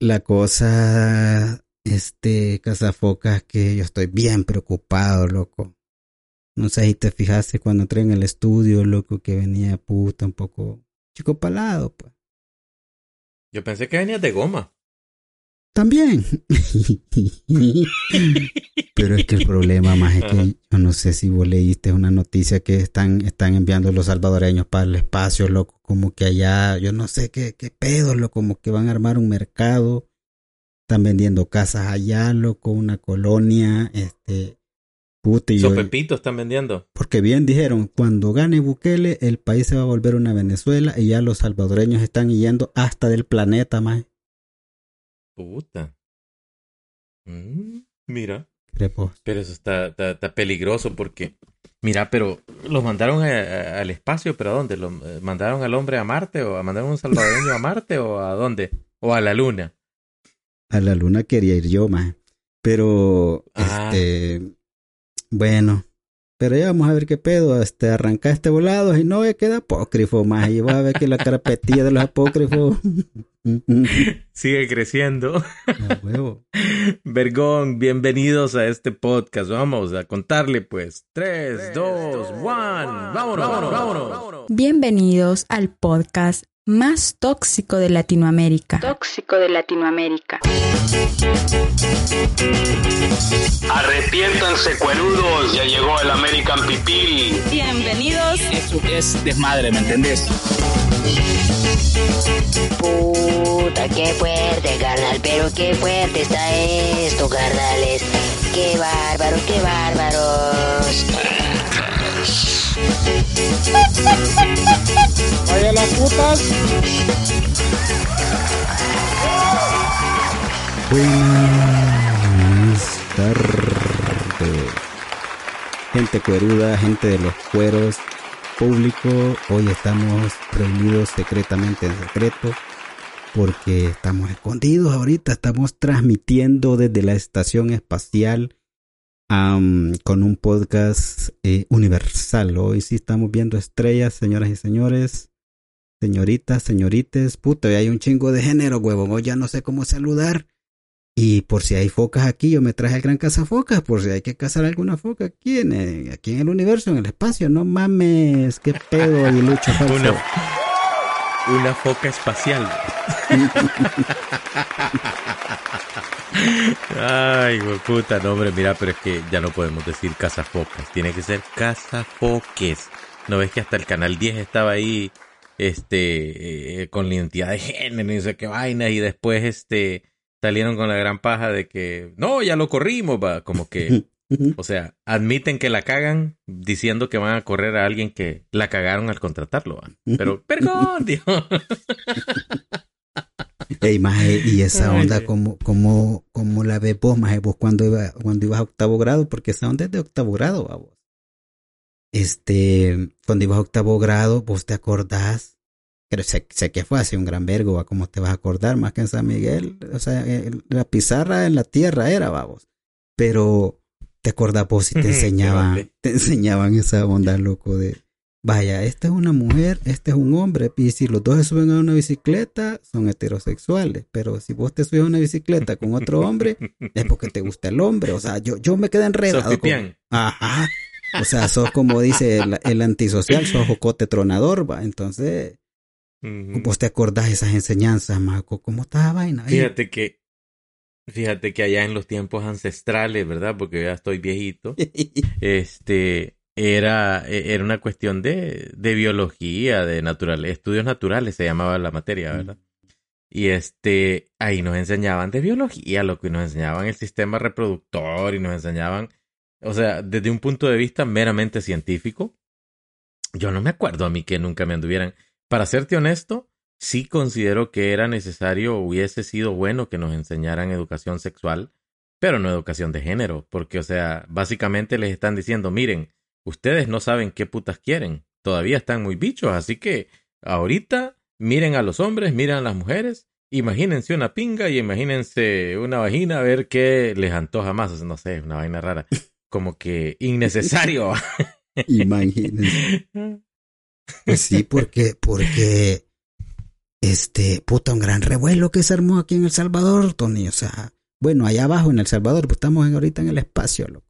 la cosa, este, Cazafoca, que yo estoy bien preocupado, loco. No sé si te fijaste cuando entré en el estudio, loco, que venía puta un poco chico palado, pues. Yo pensé que venía de goma. También. Pero es que el problema más es que yo no sé si vos leíste una noticia que están, están enviando los salvadoreños para el espacio, loco, como que allá, yo no sé qué, qué pedo, loco, como que van a armar un mercado, están vendiendo casas allá, loco, una colonia, este, puta y están vendiendo. porque bien dijeron, cuando gane Bukele, el país se va a volver una Venezuela y ya los salvadoreños están yendo hasta del planeta, más. Puta. Mm, mira. Pero eso está, está, está peligroso porque, mira, pero los mandaron a- a- al espacio, pero ¿a dónde? ¿Lo eh, mandaron al hombre a Marte o a mandaron un salvadoreño a Marte o a dónde? O a la luna. A la luna quería ir yo, más. Pero, Ah. este, bueno, pero ya vamos a ver qué pedo, este, arrancar este volado y no, ya queda apócrifo, más. Y vas a ver que la carapetilla de los apócrifos. Sigue creciendo. Huevo. Vergón, bienvenidos a este podcast. Vamos a contarle pues. 3, 2, 1. Vámonos, vámonos, vámonos. Bienvenidos al podcast más tóxico de Latinoamérica. tóxico de Latinoamérica. Arrepiéntanse, cuerudos, ya llegó el American Pipil. Bienvenidos. Eso es desmadre, ¿me entendés? Puta, qué fuerte, carnal, pero qué fuerte está esto, carnales. Qué bárbaro, qué bárbaros. Vaya las putas. Buenas tardes. Gente cueruda, gente de los cueros, público. Hoy estamos reunidos secretamente en secreto porque estamos escondidos ahorita. Estamos transmitiendo desde la estación espacial am, con un podcast eh, universal. Hoy sí estamos viendo estrellas, señoras y señores. Señoritas, señorites, puta, hay un chingo de género, huevón. Hoy ya no sé cómo saludar. Y por si hay focas aquí, yo me traje el gran cazafocas, por si hay que cazar alguna foca aquí en el, aquí en el universo, en el espacio. No mames, qué pedo y lucho falso. Una, una foca espacial. Ay, puta, no, hombre, mira, pero es que ya no podemos decir cazafocas, tiene que ser cazafoques. ¿No ves que hasta el canal 10 estaba ahí, este, eh, con la identidad de género y no qué vaina, y después, este, salieron con la gran paja de que, no, ya lo corrimos, va, como que, o sea, admiten que la cagan diciendo que van a correr a alguien que la cagaron al contratarlo. Pero, perdón, Dios. Ey, maje, y esa onda, sí. como, como, como la ves vos, maje, vos cuando, iba, cuando ibas a octavo grado, porque esa onda es de octavo grado, vos. Este, cuando ibas a octavo grado, vos te acordás, pero sé, sé que fue hace un gran vergo, va, como te vas a acordar, más que en San Miguel, o sea, eh, la pizarra en la tierra era, va, vos. Pero, te acordás vos si te enseñaban, te enseñaban esa onda, loco, de, vaya, esta es una mujer, este es un hombre, y si los dos se suben a una bicicleta, son heterosexuales, pero si vos te subes a una bicicleta con otro hombre, es porque te gusta el hombre, o sea, yo, yo me quedé enredado. Sos pipián. Ajá. O sea, sos como dice el, el antisocial, sos jocote tronador, va. Entonces, vos te acordás de esas enseñanzas, Marco. ¿Cómo está la vaina? Fíjate que, fíjate que allá en los tiempos ancestrales, ¿verdad? Porque ya estoy viejito, este, era, e- era una cuestión de, de biología, de natural, estudios naturales se llamaba la materia, ¿verdad? Y este, ahí nos enseñaban de biología, lo que nos enseñaban el sistema reproductor y nos enseñaban, o sea, desde un punto de vista meramente científico, yo no me acuerdo a mí que nunca me anduvieran. Para serte honesto, sí considero que era necesario, hubiese sido bueno que nos enseñaran educación sexual, pero no educación de género, porque, o sea, básicamente les están diciendo, miren, ustedes no saben qué putas quieren, todavía están muy bichos, así que ahorita miren a los hombres, miren a las mujeres, imagínense una pinga y imagínense una vagina a ver qué les antoja más, no sé, una vaina rara, como que innecesario. Imagínense. Pues sí, porque, porque este, puta, un gran revuelo que se armó aquí en El Salvador, Tony. O sea, bueno, allá abajo en El Salvador, pues estamos ahorita en el espacio, loco.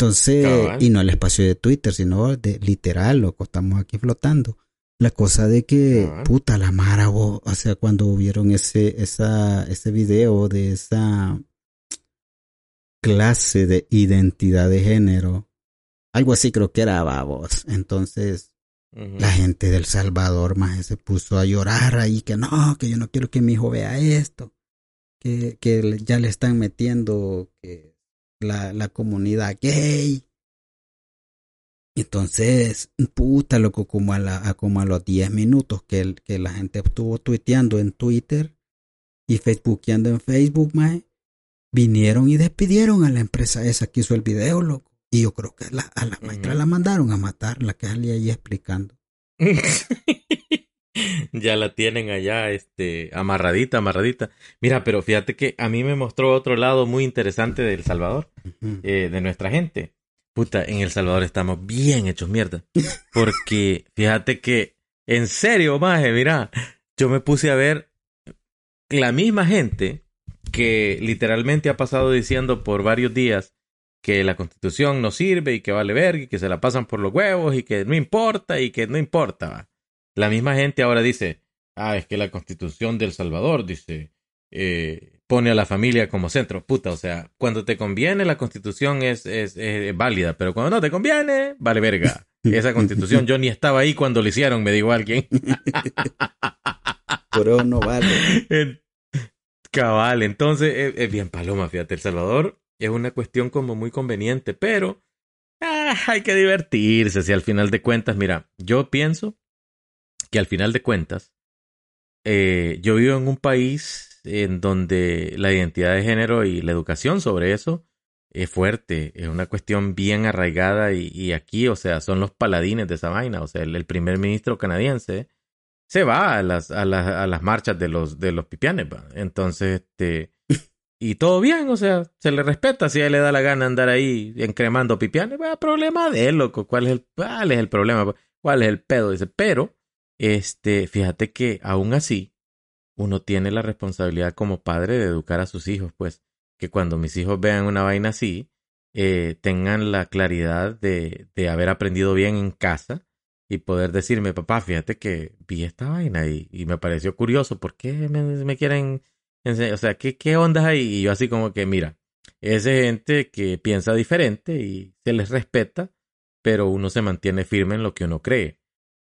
Entonces, Cabal. y no el espacio de Twitter, sino de literal, loco, estamos aquí flotando. La cosa de que, Cabal. puta, la Mara, bo- o sea, cuando vieron ese, esa, ese video de esa clase de identidad de género, algo así creo que era, babos. Entonces, la gente del Salvador más se puso a llorar ahí que no, que yo no quiero que mi hijo vea esto, que, que ya le están metiendo que la, la comunidad gay. Entonces, puta loco, como a, la, a como a los 10 minutos que, el- que la gente estuvo tuiteando en Twitter y facebookeando en Facebook, vinieron y despidieron a la empresa esa que hizo el video, loco. Y yo creo que la, a la maestra la mandaron a matar, la que salía ahí explicando. ya la tienen allá, este, amarradita, amarradita. Mira, pero fíjate que a mí me mostró otro lado muy interesante de El Salvador, eh, de nuestra gente. Puta, en El Salvador estamos bien hechos mierda. Porque fíjate que, en serio, maje, mira, yo me puse a ver la misma gente que literalmente ha pasado diciendo por varios días que la constitución no sirve y que vale verga y que se la pasan por los huevos y que no importa y que no importa. va. La misma gente ahora dice, ah, es que la constitución del Salvador dice, eh, pone a la familia como centro. Puta, o sea, cuando te conviene la constitución es, es, es válida, pero cuando no te conviene, vale verga. Esa constitución yo ni estaba ahí cuando lo hicieron, me dijo alguien. Pero no vale. Cabal, entonces es, es bien paloma, fíjate, El Salvador es una cuestión como muy conveniente, pero ah, hay que divertirse, si al final de cuentas, mira, yo pienso que al final de cuentas, eh, yo vivo en un país en donde la identidad de género y la educación sobre eso es fuerte, es una cuestión bien arraigada y, y aquí, o sea, son los paladines de esa vaina, o sea, el, el primer ministro canadiense se va a las, a las, a las marchas de los, de los pipianes, va. Entonces, este, y todo bien, o sea, se le respeta si a él le da la gana andar ahí encremando pipianes, va, problema de él, loco, ¿cuál es el, cuál es el problema? ¿Cuál es el pedo? Dice, pero, este, fíjate que aún así, uno tiene la responsabilidad como padre de educar a sus hijos, pues, que cuando mis hijos vean una vaina así, eh, tengan la claridad de, de haber aprendido bien en casa y poder decirme, papá, fíjate que vi esta vaina y, me pareció curioso, ¿por qué me, quieren enseñar? O sea, ¿qué, ¿qué ondas hay? Y yo así como que, mira, es gente que piensa diferente y se les respeta, pero uno se mantiene firme en lo que uno cree.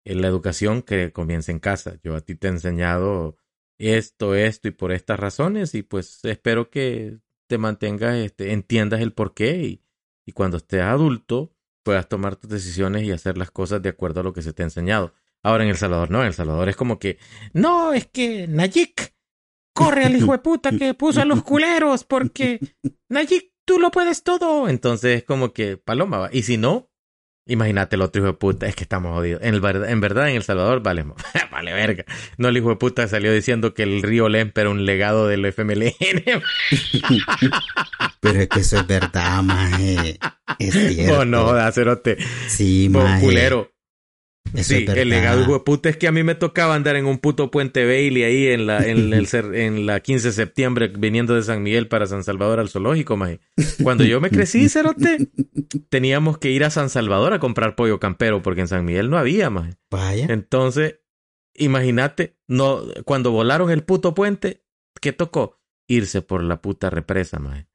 La educación que comienza en casa. Yo a ti te he enseñado esto, esto y por estas razones y pues espero que te mantengas, este, entiendas el porqué y, y cuando estés adulto puedas tomar tus decisiones y hacer las cosas de acuerdo a lo que se te ha enseñado. Ahora en El Salvador no, en El Salvador es como que, no, es que Nayik, corre al hijo de puta que puso a los culeros porque Nayik, tú lo puedes todo. Entonces es como que paloma. Y si no, imagínate el otro hijo de puta, es que estamos jodidos. En, el, en verdad en El Salvador vale, vale verga. No el hijo de puta salió diciendo que el río Lempe era un legado del FMLN. Pero es que eso es verdad, maje. Es cierto. oh no, jodas, cerote. Sí, maje. culero. Sí, el legado de puta es que a mí me tocaba andar en un puto puente Bailey ahí en la, en el, en la 15 de septiembre viniendo de San Miguel para San Salvador al zoológico, maje. Cuando yo me crecí, cerote, teníamos que ir a San Salvador a comprar pollo campero porque en San Miguel no había, maje. Vaya. Entonces, imagínate, no, cuando volaron el puto puente, ¿qué tocó? Irse por la puta represa, maje.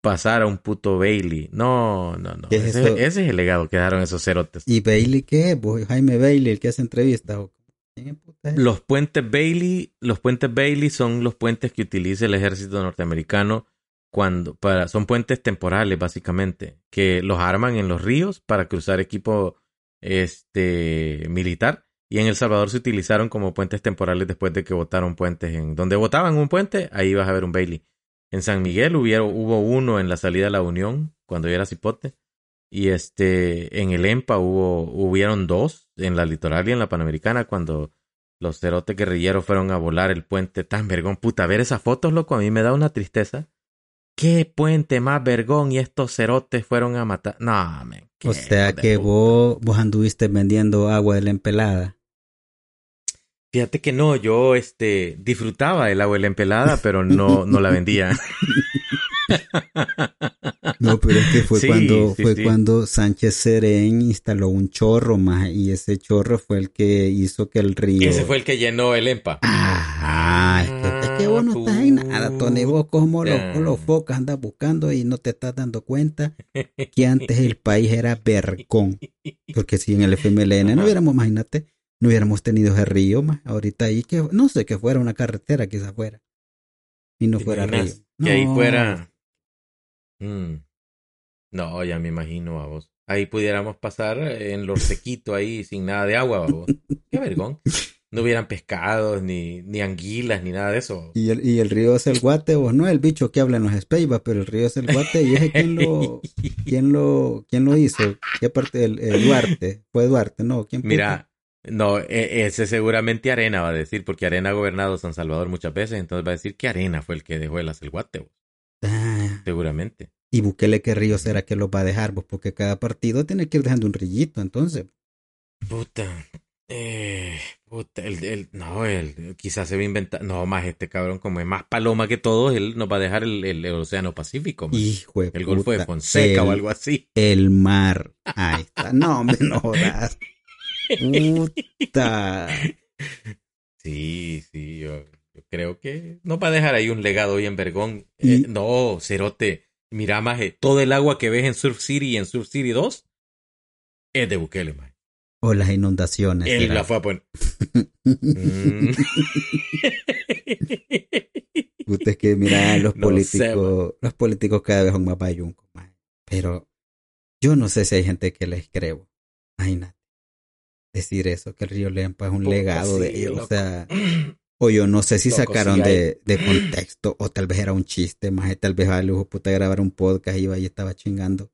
Pasar a un puto Bailey. No, no, no. ¿Qué es ese, es el legado que dejaron esos cerotes. ¿Y Bailey qué? Pues Jaime Bailey, el que hace entrevistas. ¿o ¿Quién es puta es? Los puentes Bailey, los puentes Bailey son los puentes que utiliza el ejército norteamericano cuando para son puentes temporales básicamente que los arman en los ríos para cruzar equipo este militar y en El Salvador se utilizaron como puentes temporales después de que votaron puentes en donde votaban un puente ahí vas a ver un Bailey en San Miguel hubieron, hubo uno en la salida de la Unión cuando yo era cipote y este en el EMPA hubo hubieron dos en la litoral y en la panamericana cuando los cerotes guerrilleros fueron a volar el puente tan vergón puta ver esas fotos loco a mí me da una tristeza qué puente más vergón y estos cerotes fueron a matar no men, O sea que puta. vos, vos anduviste vendiendo agua de la empelada. Fíjate que no, yo este disfrutaba el abuela empelada, pero no, no la vendía. No, pero es que fue Sí, cuando sí, fue sí. cuando Sánchez Serén instaló un chorro más y ese chorro fue el que hizo que el río. Ese fue el que llenó el EMPA. Ah, es que, es que vos no estás en nada, Tony. Vos como los, Puta. los focas andas buscando y no te estás dando cuenta que antes el país era vergón. Porque si en el FMLN no hubiéramos, imagínate, no hubiéramos tenido ese río más. Ahorita ahí que, no sé, que fuera una carretera quizás fuera. Y no ¿Te fuera río. Que ahí fuera. Mm. No, ya me imagino a vos. Ahí pudiéramos pasar en lo sequito ahí sin nada de agua, vos. Qué vergón. No hubieran pescados, ni, ni anguilas, ni nada de eso. Y el, y el río es el guate, vos no el bicho que habla en los Espeibas, pero el río es el guate y ese quién lo, quién lo, quién lo hizo, qué parte, el, el Duarte, fue Duarte, no, quién? Mira, no, e- ese seguramente Arena va a decir, porque Arena ha gobernado San Salvador muchas veces, entonces va a decir que Arena fue el que dejó el Acelguate. Ah, seguramente. y Bukele qué río será que los va a dejar, vos, porque cada partido tiene que ir dejando un rillito, entonces. Puta. Eh, puta, el, el- no, el, quizás se va a inventar. No, más este cabrón, como es más paloma que todos, él nos va a dejar el, el- el Océano Pacífico. man. Hijo de el Golfo de Fonseca o algo así. El mar. Ahí está. No, me no jodas. Puta. Sí, sí, yo, yo creo que nos va a dejar ahí un legado bien vergón. Eh, no, Cerote, mira, más todo el agua que ves en Surf City y en Surf City 2 es de Bukele. O las inundaciones. Él la fue a poner. Mm. Es que mira, los No sé, políticos, los políticos cada vez son más bayuncos. Pero yo no sé si hay gente que les creo. Imagínate. Decir eso, que el río Lempa es un legado de sí, ellos. O loco. sea, o yo no sé si Loco, sacaron sí de, de contexto, o tal vez era un chiste, más tal vez a lujo puta grabar un podcast y iba y estaba chingando.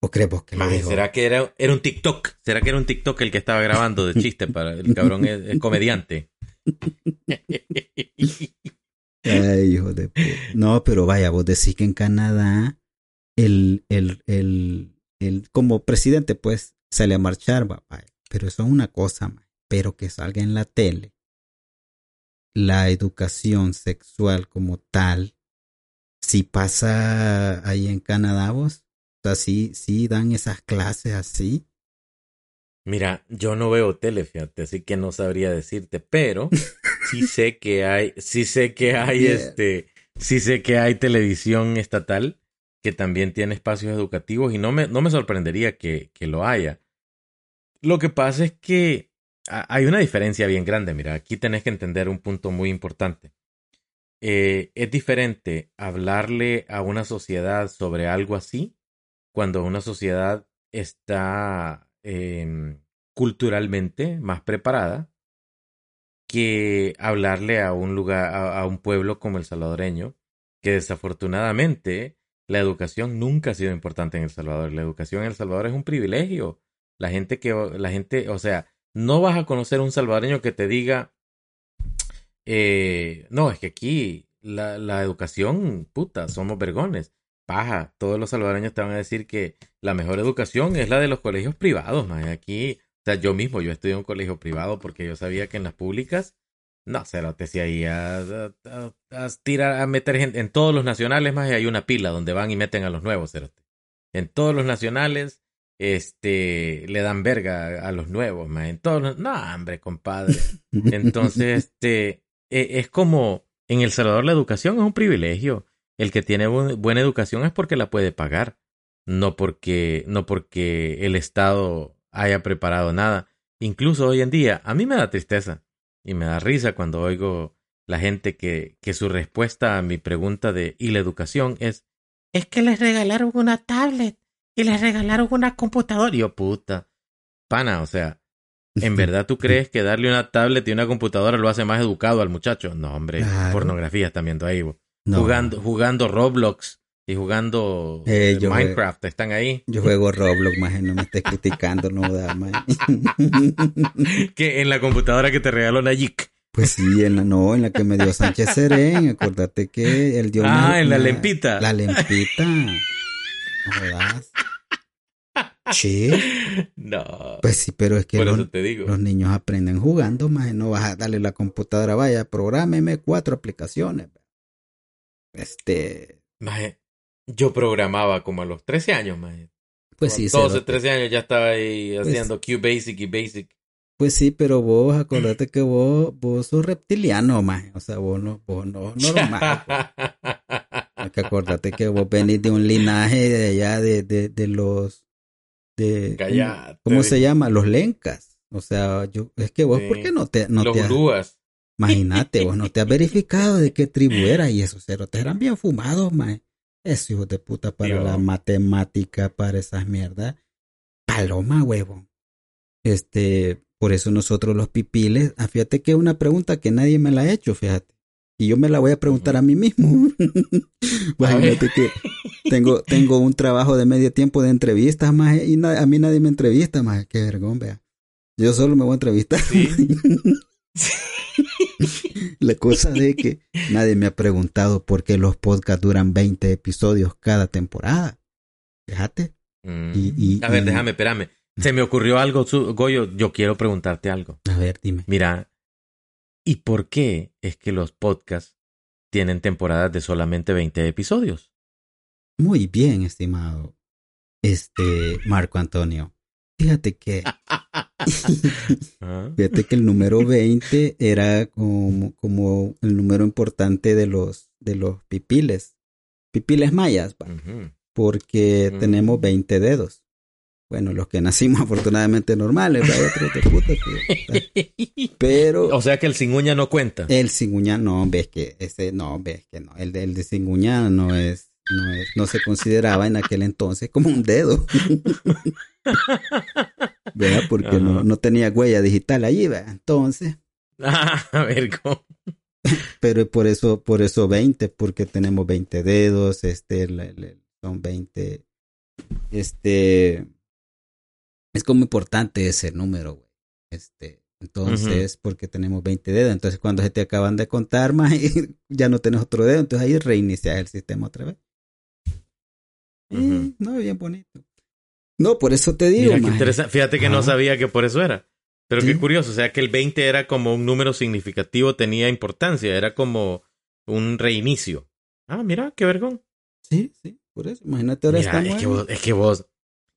¿O crees vos que lo Maje, dijo? ¿Será que era, era un TikTok? ¿Será que era un TikTok el que estaba grabando de chiste para el cabrón es, es comediante? Ay, hijo de puta. No, pero vaya, vos decís que en Canadá el, el, el, el, como presidente, pues, sale a marchar, va, vaya. Pero eso es una cosa. Pero que salga en la tele la educación sexual como tal, si pasa ahí en Canadá, vos, o sea, sí, sí dan esas clases así. Mira, yo no veo tele, fíjate, así que no sabría decirte, pero sí sé que hay, sí sé que hay Yeah. este, sí sé que hay televisión estatal que también tiene espacios educativos y no me, no me sorprendería que, que lo haya. Lo que pasa es que ha- hay una diferencia bien grande, mira, aquí tenés que entender un punto muy importante. Eh, es diferente hablarle a una sociedad sobre algo así cuando una sociedad está em, culturalmente más preparada que hablarle a un lugar, a, a un pueblo como el salvadoreño, que desafortunadamente la educación nunca ha sido importante en El Salvador. La educación en El Salvador es un privilegio. La gente que, la gente, o sea, no vas a conocer un salvadoreño que te diga, eh, no, es que aquí la, la educación, puta, somos vergones. Paja, todos los salvadoreños te van a decir que la mejor educación es la de los colegios privados, man. Aquí, o sea, yo mismo, yo estudié en un colegio privado porque yo sabía que en las públicas, no, se lo te decía ahí a- a tirar, a meter gente. En todos los nacionales, más hay una pila donde van y meten a los nuevos, cerote. En todos los nacionales, este, le dan verga a los nuevos, man. En todos los, no, hombre, compadre. Entonces, este, e- es como en El Salvador la educación es un privilegio. El que tiene bu- buena educación es porque la puede pagar, no porque, no porque el Estado haya preparado nada. Incluso hoy en día, a mí me da tristeza y me da risa cuando oigo la gente que, que su respuesta a mi pregunta de ¿y la educación? es es que les regalaron una tablet y les regalaron una computadora. Y yo, puta, pana, o sea, ¿En verdad tú crees que darle una tablet y una computadora lo hace más educado al muchacho? No, hombre, Claro. pornografía están viendo ahí. bo. No. Jugando, jugando Roblox y jugando Eh, eh, yo- Minecraft, están ahí. Yo juego Roblox, más no me estés criticando, no da, man. Que en la computadora que te regaló Nayik. Pues sí, en la, no, en la que me dio Sánchez Serén, acordate que él dio Ah, una- en la lempita. La lempita. No jodas. Sí, no. pues sí, pero es que los, eso te digo. los niños aprenden jugando, más no vas a darle la computadora, vaya, prográmeme cuatro aplicaciones. Este, Maje, yo programaba como a los 13 años, maje. pues Como sí, a 12, cerote. 13 años ya estaba ahí Pues- haciendo QBasic y Basic. Pues sí, pero vos acordate que vos, vos sos reptiliano, más. O sea, vos no, vos no, normal. pues. Hay que acordate que vos venís de un linaje de allá de, de, de los de. ¿cómo se llama? Los lencas. O sea, yo es que vos Sí. ¿por qué no te no los te has- imagínate, vos no te has verificado de qué tribu era y esos cerotes eran bien fumados, man. Esos hijos de puta para Dios. la matemática, para esas mierdas. Paloma, huevo. Este, por eso nosotros los pipiles, ah, fíjate que es una pregunta que nadie me la ha hecho, fíjate. Y yo me la voy a preguntar a mí mismo. Imagínate que tengo, tengo un trabajo de medio tiempo de entrevistas, más y na- a mí nadie me entrevista, más qué vergón, vea. Yo solo me voy a entrevistar. Sí. La cosa de que nadie me ha preguntado por qué los podcasts duran 20 episodios cada temporada. Fíjate. Mm. Y- y- a ver, y- déjame, espérame. Se me ocurrió algo, Goyo. Yo quiero preguntarte algo. A ver, dime. Mira, ¿y por qué es que los podcasts tienen temporadas de solamente 20 episodios? Muy bien, estimado. Este, Marco Antonio. Fíjate que, Ah, fíjate que el número 20 era como, como el número importante de los, de los pipiles. Pipiles mayas, va, porque Mm. tenemos 20 dedos. Bueno, los que nacimos afortunadamente normales, otros de puta que- Pero O sea que el sin uña no cuenta. El cinguñá no, ves que ese no, ves que no, el de, el de cinguñá no es, no es, no se consideraba en aquel entonces como un dedo. ¿Verdad? Porque no, Ajá. no tenía huella digital allí, ¿verdad? Entonces, a ver, ¿cómo? pero por eso, por eso 20, porque tenemos 20 dedos, este, son 20, este, es como importante ese número, güey. Este, entonces, porque tenemos 20 dedos, entonces cuando se te acaban de contar más, ya no tenés otro dedo, entonces ahí reinicias el sistema otra vez. Ujú. no, bien bonito. No, por eso te digo, Mira qué. Fíjate que no sabía que por eso era. Pero Sí. qué curioso. O sea que el 20 era como un número significativo, tenía importancia. Era como un reinicio. Ah, mira, qué vergón. Sí, sí, por eso. Imagínate ahora Mira, estamos es que, en- vos, es que vos,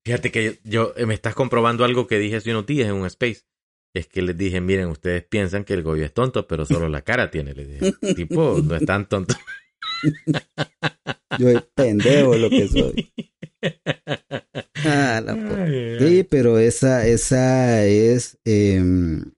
fíjate que yo, yo- me estás comprobando algo que dije hace unos días en un space. Es que les dije, miren, ustedes piensan que el Goyo es tonto, pero solo la cara tiene. Les dije, tipo, no es tan tonto. Yo es pendejo lo que soy. Ah, la Sí, pero esa, esa es em,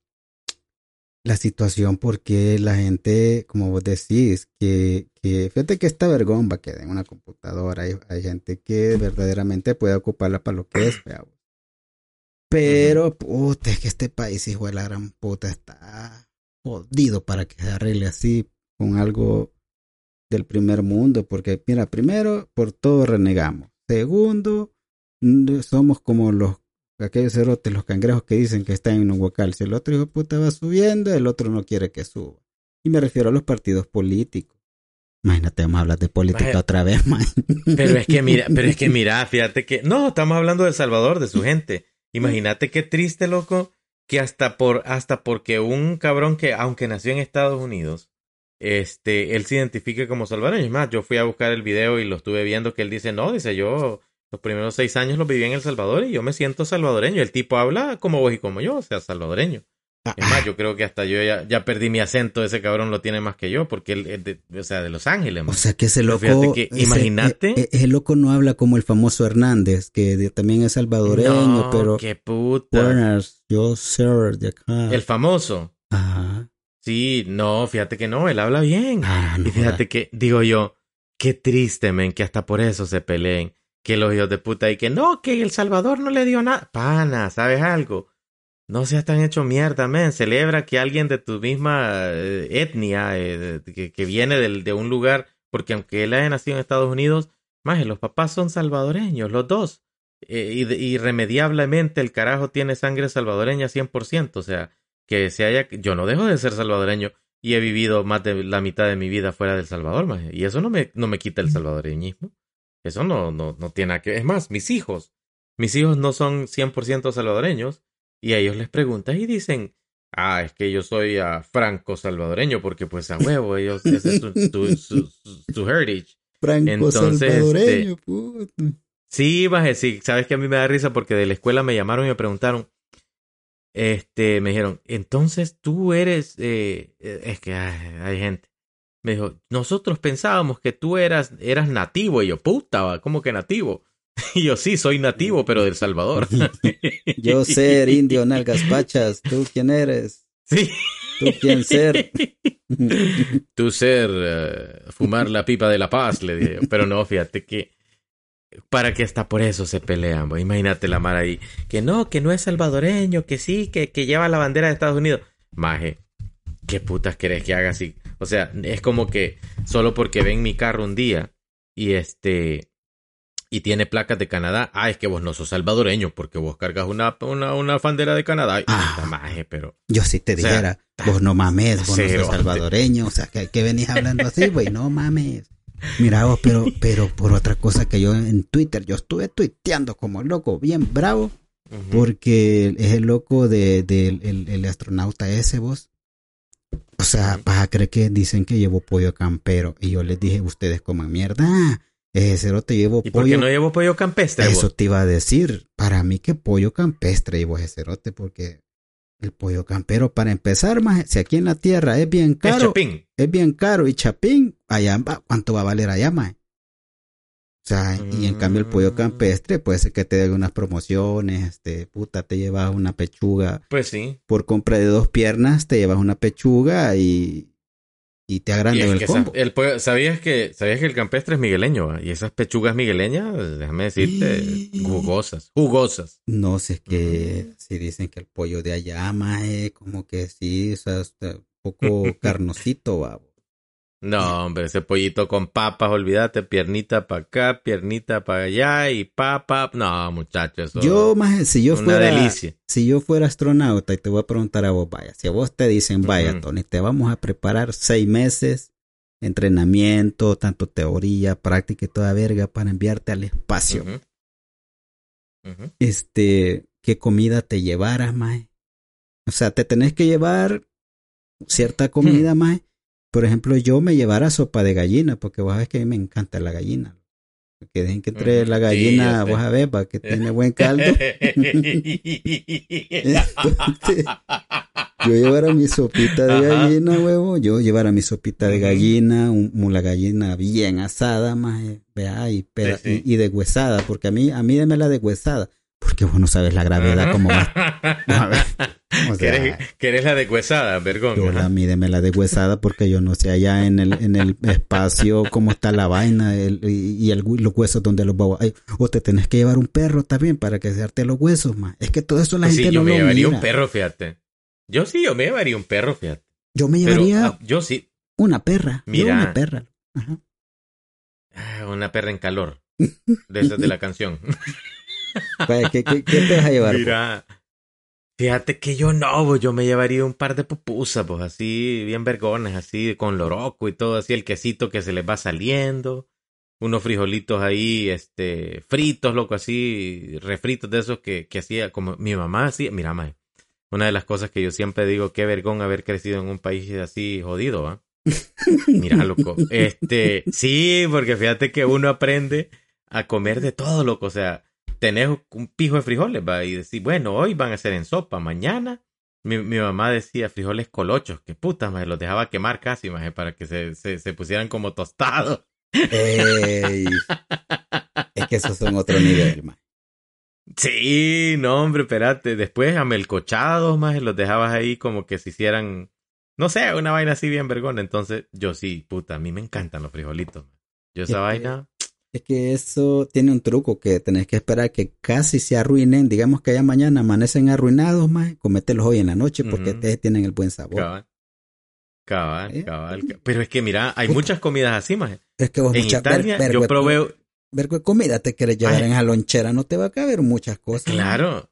la situación porque la gente, como vos decís, que, que fíjate que esta vergón va a quedar en una computadora. Hay, hay gente que verdaderamente puede ocuparla para lo que es. Pero, puta, es que este país, hijo de la gran puta, está jodido para que se arregle así con algo del primer mundo. Porque, mira, primero, por todo renegamos. Segundo, somos como los aquellos cerotes, los cangrejos que dicen que están en un huacal. Si el otro hijo puta va subiendo, el otro no quiere que suba. Y me refiero a los partidos políticos. Imagínate, vamos a hablar de política Maje. otra vez, man. Pero es que mira, pero es que mira, fíjate que no, estamos hablando de El Salvador, de su gente. Imagínate qué triste, loco, que hasta por hasta porque un cabrón que aunque nació en Estados Unidos, este, él se identifique como salvadoreño. Es más, yo fui a buscar el video y lo estuve viendo que él dice, "No, dice yo los primeros seis años los viví en El Salvador y yo me siento salvadoreño. El tipo habla como vos y como yo, o sea, salvadoreño. Es más, yo creo que hasta yo ya, ya perdí mi acento, ese cabrón lo tiene más que yo, porque él es de, o sea, de Los Ángeles. O sea que ese loco. Ese- imagínate. e- e- Ese, loco no habla como el famoso Hernández, que de- también es salvadoreño, No, pero. qué puta. Buenas, yo, sir, de acá. El famoso. Ajá. Sí, no, fíjate que no, él habla bien. Ah, no y fíjate que, digo yo, qué triste, men, que hasta por eso se peleen. Que los hijos de puta y que no, que El Salvador no le dio nada. Pana, ¿sabes algo? No seas tan hecho mierda, men. Celebra que alguien de tu misma eh, etnia, eh, que, que viene del- de un lugar, porque aunque él haya nacido en Estados Unidos, más los papás son salvadoreños, los dos. Eh, y de- irremediablemente el carajo tiene sangre salvadoreña 100%. O sea, que se haya... Yo no dejo de ser salvadoreño y he vivido más de la mitad de mi vida fuera del Salvador, maje. Y eso no me, no me quita el salvadoreñismo. Eso no, no, no tiene nada que ver. Es más, mis hijos mis hijos no son 100% salvadoreños y a ellos les preguntas y dicen, ah, es que yo soy ah, franco salvadoreño porque pues a huevo, ellos, ese es su, su, su- su heritage. Franco Entonces, salvadoreño, puta. Sí, maje, sí, sabes que a mí me da risa porque de la escuela me llamaron y me preguntaron, este, me dijeron, entonces tú eres, eh, eh, es que ay, hay gente, me dijo, nosotros pensábamos que tú eras, eras nativo, y yo, puta, ¿cómo que nativo? Y yo, sí, soy nativo, pero del Salvador. Yo ser indio, nalgas pachas. ¿Tú quién eres? Sí. ¿Tú quién ser? Tú ser, eh, fumar la pipa de la paz, le dije. Pero no, fíjate que para que hasta por eso se pelean. bo. Imagínate la mar ahí. Que no, que no es salvadoreño, que sí, que, que lleva la bandera de Estados Unidos. Maje, ¿qué putas querés que haga así? O sea, es como que solo porque ven mi carro un día y este y tiene placas de Canadá, ah, es que vos no sos salvadoreño porque vos cargas una, una, una bandera de Canadá. Ay, Ah. maje, pero Yo si te sea, dijera, vos no mames, vos no sos salvadoreño, o sea, que, que venís hablando así, güey, no mames. Mira vos, pero, pero por otra cosa que yo en Twitter, yo estuve tuiteando como loco, bien bravo, porque es el loco de, el astronauta ese, vos. O sea, vas a creer que dicen que llevo pollo campero, y yo les dije, ustedes coman mierda, ese cerote llevo ¿Y por pollo qué no llevo pollo campestre? eso vos? te iba a decir. Para mí que pollo campestre y ese cerote, porque el pollo campero, para empezar, más si aquí en la tierra es bien Es caro, chapín. es bien caro y chapín, allá ¿cuánto va a valer allá, más? O sea, y en cambio el pollo Mm. campestre puede ser que te den unas promociones, este, puta, te llevas una pechuga, Pues sí. por compra de dos piernas te llevas una pechuga y, y te Y agrandan el esa- combo. el pollo- ¿sabías, que, ¿Sabías que el campestre es migueleño? Y esas pechugas migueleñas, déjame decirte, Sí. jugosas. Jugosas. No sé, es que si dicen que el pollo de allá, maje, como que sí, o sea, está un poco carnosito, babo. No, hombre, ese pollito con papas, olvídate, piernita para acá, piernita para allá y papa. No, muchachos. Yo, maje, si yo una fuera, delicia. si yo fuera astronauta y te voy a preguntar a vos, vaya, si a vos te dicen, vaya. Tony, te vamos a preparar seis meses, entrenamiento, tanto teoría, práctica y toda verga para enviarte al espacio. Este, ¿qué comida te llevaras, maje? O sea, te tenés que llevar cierta comida, maje. Por ejemplo, yo me llevara sopa de gallina, porque vos sabés que a mí me encanta la gallina. Que dejen que entre la Sí, gallina, sé. vos sabés, para que tiene buen caldo. Entonces, yo llevara mi sopita de Ajá. gallina, huevo. Yo llevara mi sopita de gallina, un, una gallina bien asada, maje. Vea, y, peda- Sí, sí. y, y deshuesada, porque a mí, a mí déme la deshuesada. Porque vos no sabes la gravedad cómo va. A ver, o sea, ¿Querés, querés la deshuesada, vergón? yo la mídeme la deshuesada porque yo no sé allá en el, en el espacio cómo está la vaina el- y, y el, los huesos donde los va O te tenés que llevar un perro también para que darte los huesos, más. Es que todo eso la Pues gente sí, yo no me lo llevaría mira. un perro, fíjate. Yo sí, yo me llevaría un perro, fíjate. Yo me Pero llevaría ah, yo sí, una perra. Yo Mira. una perra. Ajá. Ah, una perra en calor. De esas de la canción. ¿qué, qué, qué te vas a llevar? Mira, fíjate que yo no, yo me llevaría un par de pupusas, pues así, bien vergones, así, con loroco y todo, así, el quesito que se les va saliendo, unos frijolitos ahí, este, fritos, loco, así, refritos de esos que, que hacía, como mi mamá hacía, mira, mae, una de las cosas que yo siempre digo, qué vergón haber crecido en un país así jodido, ¿va? Mira, loco, este, sí, porque fíjate que uno aprende a comer de todo, loco, o sea, tenés un pijo de frijoles, va, y decís, bueno, hoy van a ser en sopa, mañana. Mi, mi mamá decía frijoles colochos, que puta, más los dejaba quemar casi, más para que se, se, se pusieran como tostados. Ey, es que esos son otro nivel, man. Sí, no, hombre, espérate. Después amelcochados, más los dejabas ahí como que se hicieran, no sé, una vaina así bien vergona. Entonces, yo sí, puta, a mí me encantan los frijolitos. Yo esa vaina, Es que eso tiene un truco que tenés que esperar que casi se arruinen. Digamos que ya mañana amanecen arruinados, más. Comételos hoy en la noche porque ustedes tienen el buen sabor. cabal. Cabal, Eh, cabal. ca- Pero es que mira, hay muchas comidas así, más. Es que vos En mucha Italia ver- yo probé, vergüe comida te querés llevar Ay. en esa lonchera, no te va a caber muchas cosas. Claro.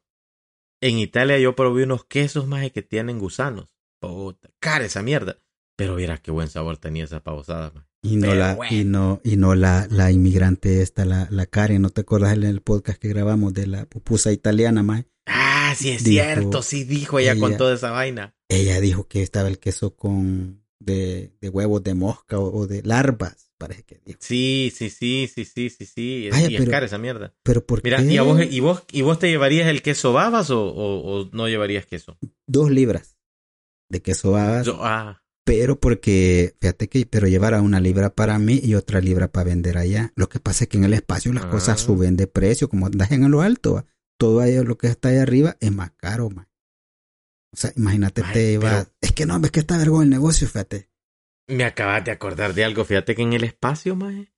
En Italia yo probé unos quesos más que tienen gusanos. Puta, cara esa mierda. Pero mira qué buen sabor tenía esas pavosadas, maje. Y no Pero la, bueno. y no, y no la, la inmigrante esta, la, la Karen, ¿no te acuerdas en el podcast que grabamos de la pupusa italiana, más? Ah, sí es Dijo cierto, sí dijo ella, con toda esa vaina. Ella dijo que estaba el queso con de, de huevos de mosca o, o de larvas, parece que dijo. Sí, sí, sí, sí, sí, sí, sí. Vaya, y es cara esa mierda. Pero ¿por Mira, qué? ¿y, a vos, y, vos, ¿y vos te llevarías el queso babas o, o- o no llevarías queso? Dos libras de queso babas, Yo- ah, pero porque, fíjate que, pero llevar a una libra para mí y otra libra para vender allá. Lo que pasa es que en el espacio las Ah. cosas suben de precio, como andas en lo alto, ¿va? todo lo que está ahí arriba es más caro, man. O sea, imagínate, Ay, te pero- Es que no, es que está vergüenza el negocio, fíjate. me acabas de acordar de algo. Fíjate que en el espacio, maje,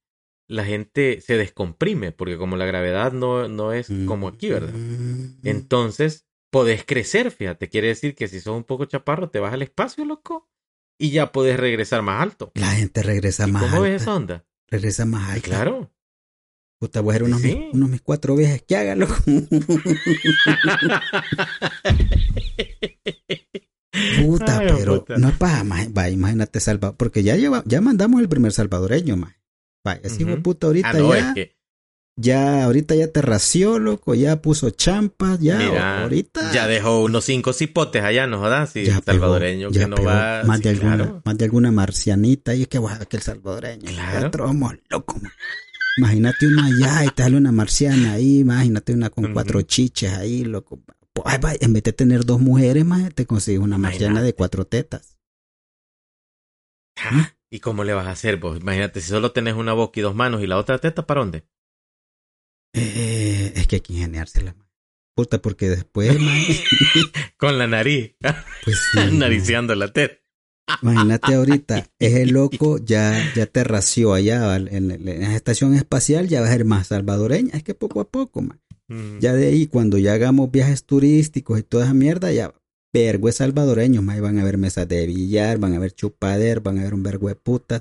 la gente se descomprime, porque como la gravedad no, no es como aquí, ¿verdad? Mm. Entonces, podés crecer, fíjate. Quiere decir que si sos un poco chaparro, te vas al espacio, loco, y ya podés regresar más alto. La gente regresa ¿Y más ¿Cómo ves esa onda? Regresa más alta. Claro. Puta, voy a hacer unos, Sí. mis, unos mis cuatro viajes que hagan, loco. Puta, Ay, pero puta. no es para más. Va, imagínate, Salva, porque ya lleva, ya mandamos el primer salvadoreño, más. Vaya, así Ujú. puta, ahorita Ah, no, ya, es que, ya, ahorita ya te ració, loco, ya puso champas, ya, mira, ahorita. ya dejó unos cinco cipotes allá, ¿no jodas? Sí, ya salvadoreño pegó, ya que no pegó va. Más, sí, de alguna, claro. más de alguna marcianita, y es que guau, que el salvadoreño. Claro. Man. Imagínate una allá y te sale una marciana ahí, imagínate una con cuatro chiches ahí, loco. Ay, en vez de tener dos mujeres, más te consigues una marciana Imagínate. de cuatro tetas. Ah, ¿Y cómo le vas a hacer vos? Imagínate, si solo tenés una boca y dos manos y la otra teta, ¿para dónde? Eh, es que hay que ingeniársela. Puta, porque después, man, Con la nariz, pues sí, nariciando la teta. Imagínate ahorita, ese loco ya, ya te ració allá en, en la estación espacial, ya va a ser más salvadoreña. Es que poco a poco, man. Mm. Ya de ahí, cuando ya hagamos viajes turísticos y toda esa mierda, ya vergüe salvadoreños, más van a ver mesas de billar, van a ver chupader, van a ver un vergüe de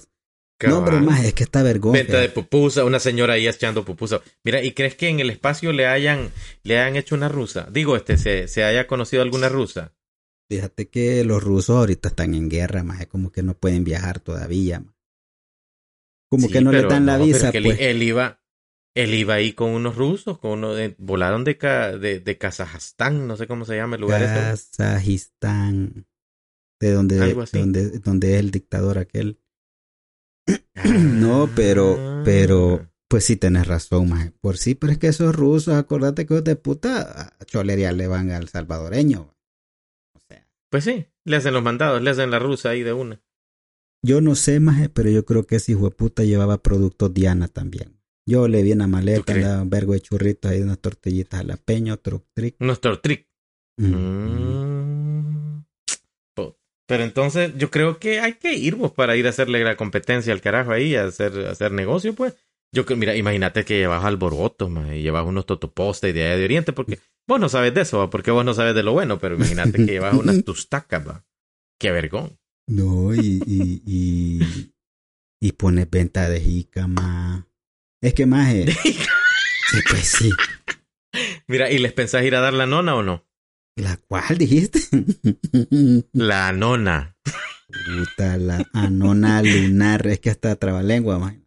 No, Cabal. más, es que está vergüenza. Venta de pupusa, una señora ahí echando pupusa. Mira, ¿y crees que en el espacio le hayan, le hayan hecho una rusa? Digo, este, se, se haya conocido alguna rusa. Fíjate que los rusos ahorita están en guerra, más, es como que no pueden viajar todavía. Como Sí, que no le pero dan la no, pero visa, él- pues. él, iba, él iba ahí con unos rusos, con uno de, volaron de, de, de Kazajstán, no sé cómo se llama el lugar ese. Kazajistán, de donde, Algo así. donde, donde es el dictador aquel. No, pero, Ah. pero, pues sí tenés razón, maje. Por sí, pero es que esos rusos, acordate que los de puta a cholería le van al salvadoreño. O sea, Pues sí, le hacen los mandados, le hacen la rusa ahí de una. yo no sé, maje, pero yo creo que ese hijo de puta llevaba productos Diana también. Yo le vi en la ¿Tú maleta, andaba un vergo de churritos ahí, unas tortillitas a la peña, otro trick. Unos tortric. Mm. Mm. Pero entonces yo creo que hay que ir vos para ir a hacerle la competencia al carajo ahí, a hacer, a hacer negocio, pues. Yo que, mira, imagínate que llevas alborotos, ma, y llevas unos totopostes de allá de Oriente, porque vos no sabes de eso, porque vos no sabes de lo bueno, pero imagínate que llevas unas tustacas, va. Qué vergón. No, y, y, y, y pones venta de jícama. Es que, maje, sí, pues sí. Mira, ¿y les pensás ir a dar la nona o no? ¿La cual dijiste? La nona. Puta, la anona lunar. Es que hasta trabalengua, man.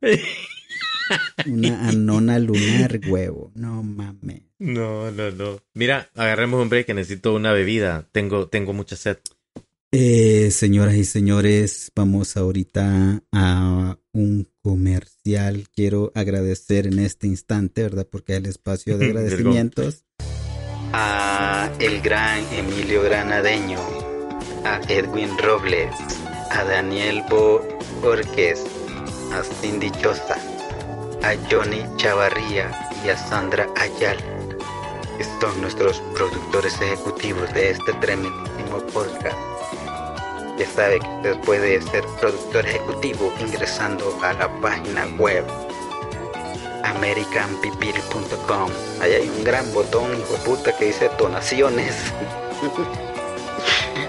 Una anona lunar, huevo. No mames. No, no, no. Mira, agarremos un break que necesito una bebida. Tengo, tengo mucha sed. Eh, señoras y señores, vamos ahorita a un comercial. Quiero agradecer en este instante, ¿verdad? Porque es el espacio de agradecimientos. A el gran Emilio Granadeño, a Edwin Robles, a Daniel Bo Orques, a Cindy Choza, a Johnny Chavarría y a Sandra Ayala, son nuestros productores ejecutivos de este tremendísimo podcast. Ya sabe que usted puede ser productor ejecutivo ingresando a la página web americanpipil.com. Ahí hay un gran botón, hijo de puta, que dice donaciones.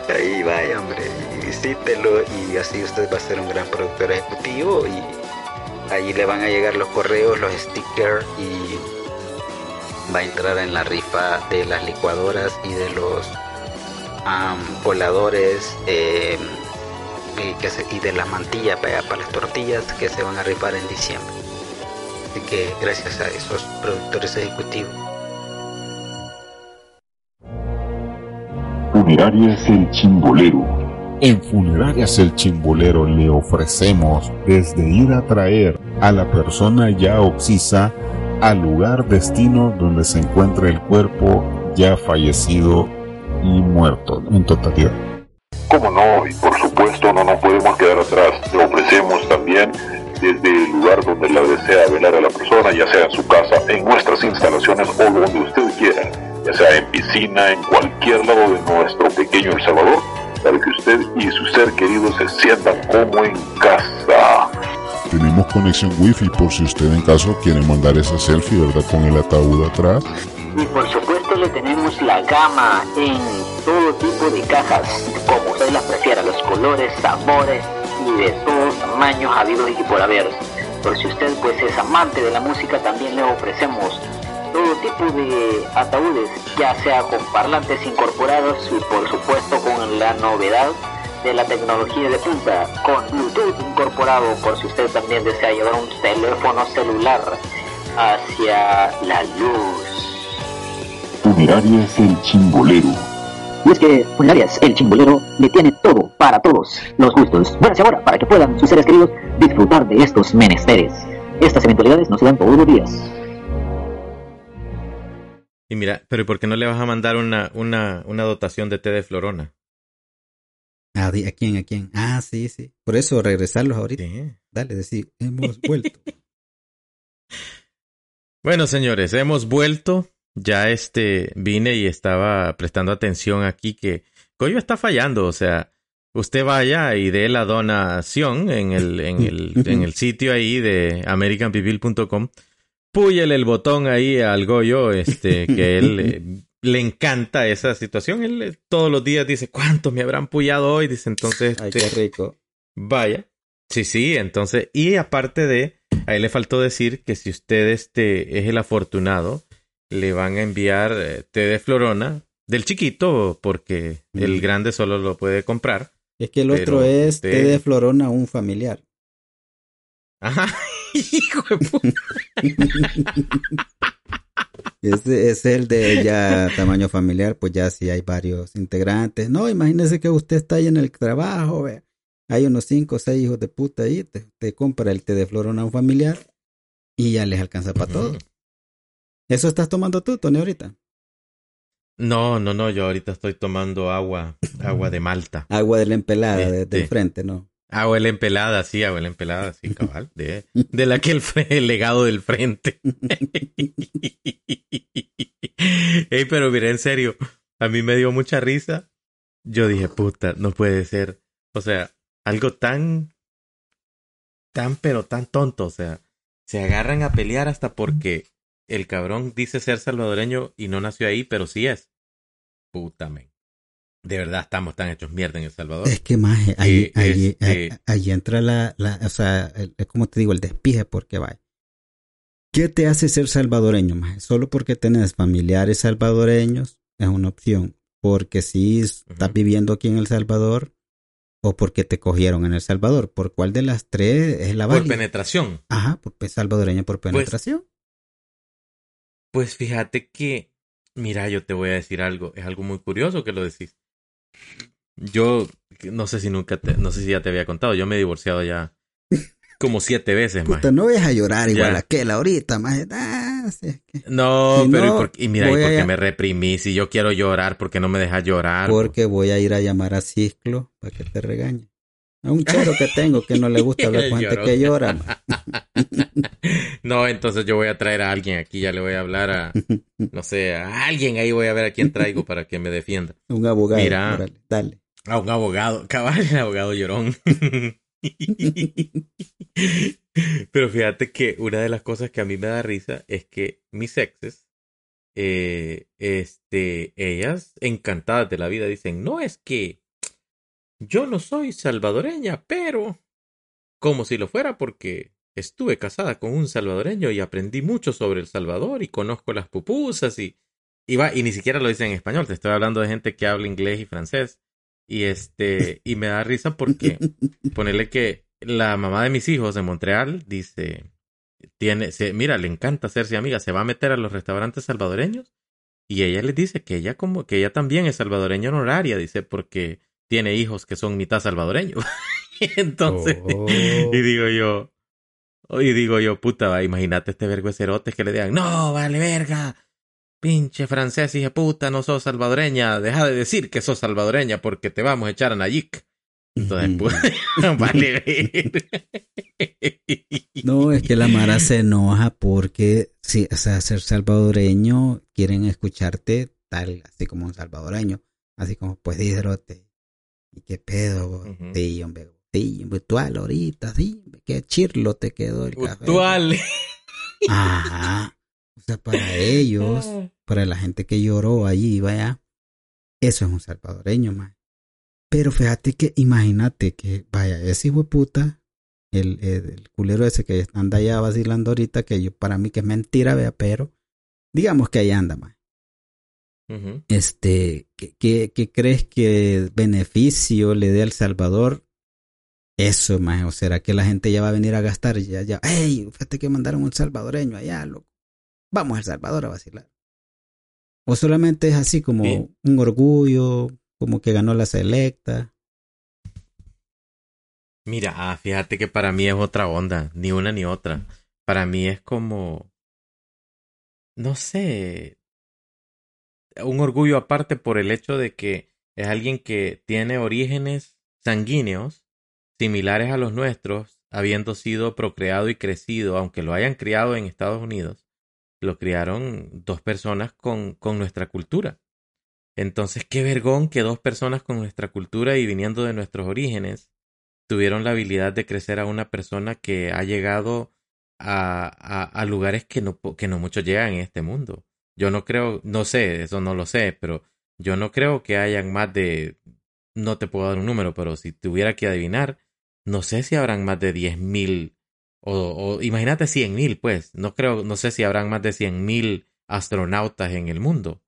Ahí vaya, hombre, visítelo y así usted va a ser un gran productor ejecutivo y ahí le van a llegar los correos, los stickers y va a entrar en la rifa de las licuadoras y de los am, voladores eh, y, de la mantilla para, para las tortillas que se van a rifar en diciembre. Así que gracias a esos productores ejecutivos. Funerarias El Chimbolero. En Funerarias El Chimbolero le ofrecemos desde ir a traer a la persona ya oxisa al lugar destino donde se encuentra el cuerpo ya fallecido y muerto en totalidad. Como no, y por supuesto no nos podemos quedar atrás. Le ofrecemos también desde el lugar donde la desea velar a la persona, ya sea en su casa, en nuestras instalaciones o donde usted quiera, ya sea en piscina, en cualquier lado de nuestro pequeño El Salvador, para que usted y su ser querido se sientan como en casa. Tenemos conexión wifi por si usted en caso quiere mandar esa selfie, ¿verdad? Con el ataúd atrás. Y por supuesto le tenemos la gama en todo tipo de cajas, como usted las prefiera, los colores, sabores y de todos tamaños habidos y por haber. Por si usted pues es amante de la música, también le ofrecemos todo tipo de ataúdes, ya sea con parlantes incorporados y por supuesto con la novedad de la tecnología de punta, con Bluetooth incorporado por si usted también desea llevar un teléfono celular hacia la luz. Funerarias El Chimbolero. Y es que Funerarias El Chimbolero le tiene todo para todos los gustos. Buenas ahora para que puedan sus seres queridos disfrutar de estos menesteres. Estas eventualidades no se dan todos los días. Y mira, pero ¿y por qué no le vas a mandar una, una, una dotación de té de florona? ¿A, ¿A quién? ¿A quién? Ah, sí, sí. Por eso regresarlos ahorita. Sí. Dale, decir, hemos vuelto. Bueno, señores, hemos vuelto. Ya este vine y estaba prestando atención aquí que Coyo está fallando. O sea, usted vaya y dé la donación en el, en el, en el sitio ahí de americanpipil.com. Púyele el botón ahí al Goyo, este, que él eh, le encanta esa situación. Él eh, todos los días dice, ¿cuántos me habrán puyado hoy? Dice, entonces, Ay, este, qué rico. Vaya. Sí, sí, entonces, y aparte de, ahí le faltó decir que si usted este es el afortunado, le van a enviar eh, té de florona del chiquito, porque el Mm. grande solo lo puede comprar. Es que el otro es té de florona a un familiar. Ajá, hijo de puta. Ese es el de ya tamaño familiar, pues ya si hay varios integrantes. No, imagínese que usted está ahí en el trabajo, ve. Hay unos cinco o seis hijos de puta ahí, te, te compra el té de florona a un familiar y ya les alcanza para todo. ¿Eso estás tomando tú, Tony, ahorita? No, no, no, yo ahorita estoy tomando agua, agua de Malta. Agua de la empelada de, Este. del frente, ¿no? Agua de la empelada, sí, agua de la empelada, sí, cabal, de, de la que el legado del frente. Ey, pero mira, en serio, a mí me dio mucha risa. Yo dije, puta, no puede ser. O sea, algo tan, tan, pero tan tonto. O sea, se agarran a pelear hasta porque el cabrón dice ser salvadoreño y no nació ahí, pero sí es. Puta, men. De verdad, estamos tan hechos mierda en El Salvador. Es que más, ahí, Eh, ahí, este- ahí- ahí entra la, la, o sea, es como te digo, el despije porque va. ¿Qué te hace ser salvadoreño, más? Solo porque tenés familiares salvadoreños es una opción. Porque si estás viviendo aquí en El Salvador o porque te cogieron en El Salvador, ¿por cuál de las tres es la Por válida? penetración. Ajá, por salvadoreño por penetración. Pues fíjate que, mira, yo te voy a decir algo, es algo muy curioso que lo decís. Yo no sé si nunca te, no sé si ya te había contado, yo me he divorciado ya como siete veces más. Puta, no vayas a llorar igual Ya. a aquel ahorita, más. Ah, sí, es que- No, Si pero ¿y, por mira, ¿y por qué a- me reprimí? Si yo quiero llorar, ¿por qué no me dejas llorar? Porque voy a ir a llamar a Ciclo para que te regañe. A un chero que tengo que no le gusta hablar con gente que llora. No, entonces yo voy a traer a alguien aquí, ya le voy a hablar a, no sé, a alguien ahí voy a ver a quién traigo para que me defienda. Un abogado. Mira. órale, dale. A un abogado, cabal, el abogado llorón. Pero fíjate que una de las cosas que a mí me da risa es que mis exes, eh, este, ellas encantadas de la vida dicen, no es que yo no soy salvadoreña, pero como si lo fuera porque estuve casada con un salvadoreño y aprendí mucho sobre El Salvador y conozco las pupusas y, y va, y ni siquiera lo dicen en español, te estoy hablando de gente que habla inglés y francés. Y este, y me da risa porque ponerle que la mamá de mis hijos en Montreal dice, tiene, se, mira, le encanta hacerse amiga, se va a meter a los restaurantes salvadoreños y ella les dice que ella como que ella también es salvadoreña honoraria, dice, porque tiene hijos que son mitad salvadoreños. Entonces, y digo yo, y digo yo, puta, va, imagínate este vergüencerote que le digan, no, vale verga, pinche francés, hija puta, no sos salvadoreña, deja de decir que sos salvadoreña porque te vamos a echar a Nayik. Entonces, pues, vale No, es que la Mara se enoja porque, si, o sea, ser salvadoreño, quieren escucharte tal, así como un salvadoreño, así como, pues, disrote. ¿Y qué pedo? Sí, hombre, sí, virtual ahorita, sí, qué chirlo te quedó el café. Virtual. Ajá. O sea, para ellos, para la gente que lloró allí, vaya, eso es un salvadoreño, más. Pero fíjate que, imagínate que, vaya, ese hijo de puta, el, el, culero ese que anda allá vacilando ahorita, que yo, para mí que es mentira, vea, pero digamos que ahí anda, más. Este, ¿qué, qué, qué crees que beneficio le dé al Salvador eso, más? ¿O será que la gente ya va a venir a gastar? Ya, ya, hey, fíjate que mandaron un salvadoreño allá, loco. Vamos al Salvador a vacilar. O solamente es así como un orgullo, como que ganó la selecta. Mira, ah, fíjate que para mí es otra onda, ni una ni otra. Para mí es como, no sé, un orgullo aparte por el hecho de que es alguien que tiene orígenes sanguíneos similares a los nuestros, habiendo sido procreado y crecido, aunque lo hayan criado en Estados Unidos, lo criaron dos personas con, con nuestra cultura. Entonces, qué vergón que dos personas con nuestra cultura y viniendo de nuestros orígenes tuvieron la habilidad de crecer a una persona que ha llegado a, a, lugares que no, que no muchos llegan en este mundo. Yo no creo, no sé, eso no lo sé, pero yo no creo que hayan más de, no te puedo dar un número, pero si tuviera que adivinar, no sé si habrán más de diez mil o, o imagínate cien mil, pues, no creo, no sé si habrán más de cien mil astronautas en el mundo.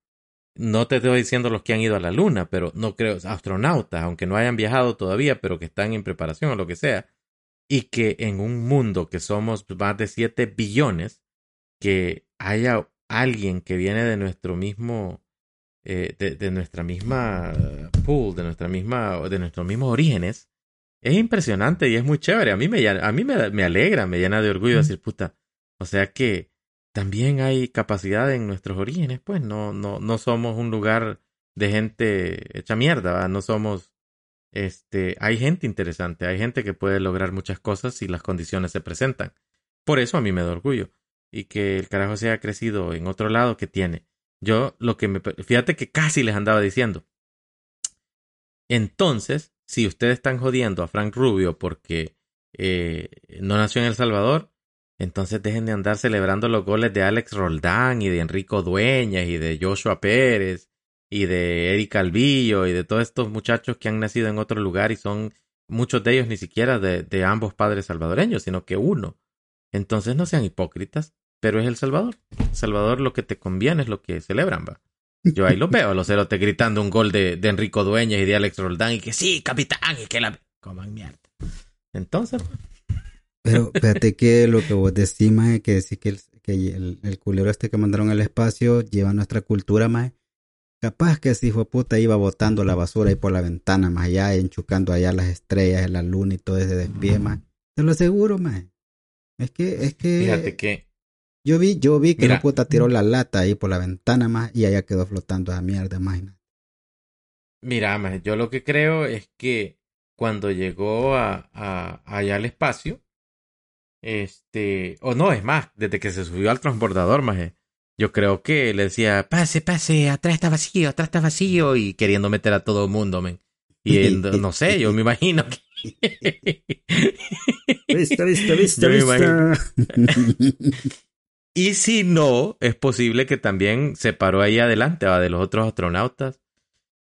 No te estoy diciendo los que han ido a la luna, pero no creo, astronautas, aunque no hayan viajado todavía, pero que están en preparación o lo que sea, y que en un mundo que somos más de siete billones, que haya alguien que viene de nuestro mismo, eh, de, de, nuestra misma pool, de nuestra misma, de nuestros mismos orígenes, es impresionante y es muy chévere. A mí me, a mí me, me alegra, me llena de orgullo decir, puta, o sea que también hay capacidad en nuestros orígenes, pues no, no, no somos un lugar de gente hecha mierda, no somos, este, hay gente interesante, hay gente que puede lograr muchas cosas si las condiciones se presentan. Por eso a mí me da orgullo. Y que el carajo se haya crecido en otro lado que tiene. Yo lo que me... Fíjate que casi les andaba diciendo. Entonces, si ustedes están jodiendo a Frank Rubio porque eh, no nació en El Salvador, entonces dejen de andar celebrando los goles de Alex Roldán y de Enrico Dueñas y de Joshua Pérez y de Eric Calvillo y de todos estos muchachos que han nacido en otro lugar y son muchos de ellos ni siquiera de, de ambos padres salvadoreños, sino que uno. Entonces no sean hipócritas, pero es El Salvador. El Salvador lo que te conviene es lo que celebran, va. Yo ahí lo veo, los cerotes gritando un gol de, de Enrico Dueñas y de Alex Roldán y que sí, capitán, y que la... Coman mierda. Entonces, pues, pero fíjate que lo que vos decís, más que decís que, el, que el, el, culero este que mandaron al espacio lleva nuestra cultura, más capaz que ese hijo de puta iba botando la basura ahí por la ventana, más allá, enchucando allá las estrellas, la luna y todo ese despie, más. Te lo aseguro, más. Es que, es que. Fíjate que. Yo vi, yo vi que la puta tiró la lata ahí por la ventana, más, y allá quedó flotando esa mierda, más. Mira, más, yo lo que creo es que cuando llegó a, a allá al espacio, este, o no, es más, desde que se subió al transbordador, maje, yo creo que le decía, pase, pase, atrás está vacío, atrás está vacío, y queriendo meter a todo el mundo, men. Y él, no sé, yo me imagino que... vista, vista, vista, vista. Y si no, es posible que también se paró ahí adelante, va, de los otros astronautas.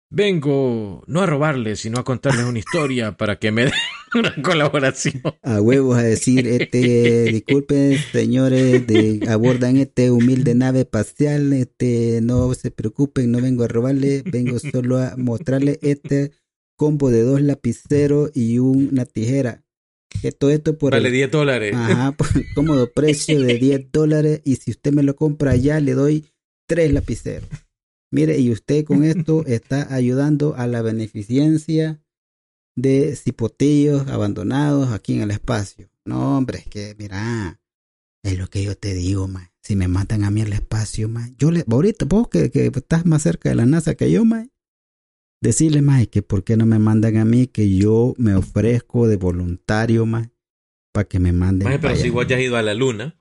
Vengo no a robarles, sino a contarles una historia para que me den una colaboración. A huevos a decir, este, disculpen señores, de, abordan este humilde nave espacial, este, no se preocupen, no vengo a robarle, vengo solo a mostrarle este combo de dos lapiceros y una tijera. Que todo esto por Vale el 10 dólares. Ajá, por el cómodo precio de 10 dólares y si usted me lo compra ya le doy tres lapiceros. Mire, y usted con esto está ayudando a la beneficencia de cipotillos abandonados aquí en el espacio. No, hombre, es que mira, es lo que yo te digo, ma. Si me matan a mí al espacio, ma, yo le ahorita vos que, que estás más cerca de la NASA que yo, ma, decirle, ma, que por qué no me mandan a mí que yo me ofrezco de voluntario, ma, para que me manden. Maje, pero si vos ya has ido a la luna,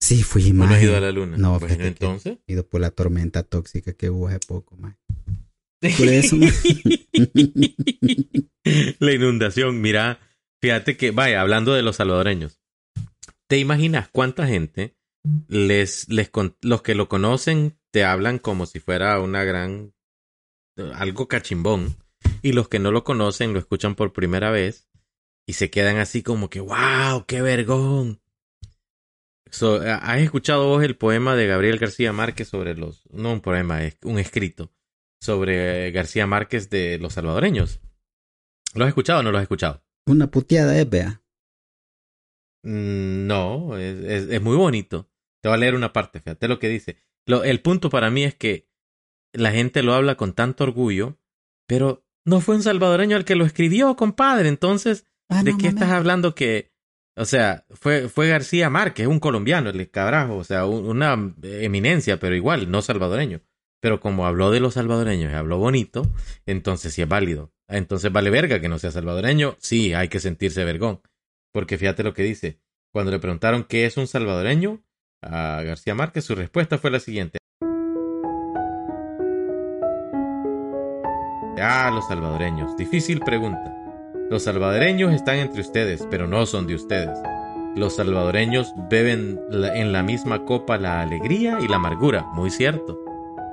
Sí, fui ¿o no has ido a la luna? No, Bueno, entonces. he ido por la tormenta tóxica que hubo hace poco, más. Por eso, ma. la inundación, mira, fíjate que, vaya, hablando de los salvadoreños, ¿te imaginas cuánta gente les, les los que lo conocen te hablan como si fuera una gran, algo cachimbón, y los que no lo conocen lo escuchan por primera vez y se quedan así como que, wow, qué vergón. So, ¿Has escuchado vos el poema de Gabriel García Márquez sobre los, no un poema, es un escrito sobre García Márquez de los salvadoreños? ¿Lo has escuchado o no lo has escuchado? Una puteada es, vea. Mm, No, es, es- es muy bonito. Te voy a leer una parte, fíjate lo que dice. Lo- el punto para mí es que la gente lo habla con tanto orgullo, pero no fue un salvadoreño el que lo escribió, compadre. Entonces, Ah, ¿de no, qué estás hablando que... O sea, fue, fue García Márquez, un colombiano, el carajo, o sea, un- una eminencia, pero igual, no salvadoreño. Pero como habló de los salvadoreños y habló bonito, entonces sí es válido. Entonces vale verga que no sea salvadoreño, sí, hay que sentirse vergón. Porque fíjate lo que dice. Cuando le preguntaron qué es un salvadoreño a García Márquez, su respuesta fue la siguiente. Ah, los salvadoreños. Difícil pregunta. Los salvadoreños están entre ustedes, pero no son de ustedes. Los salvadoreños beben la- en la misma copa la alegría y la amargura, muy cierto.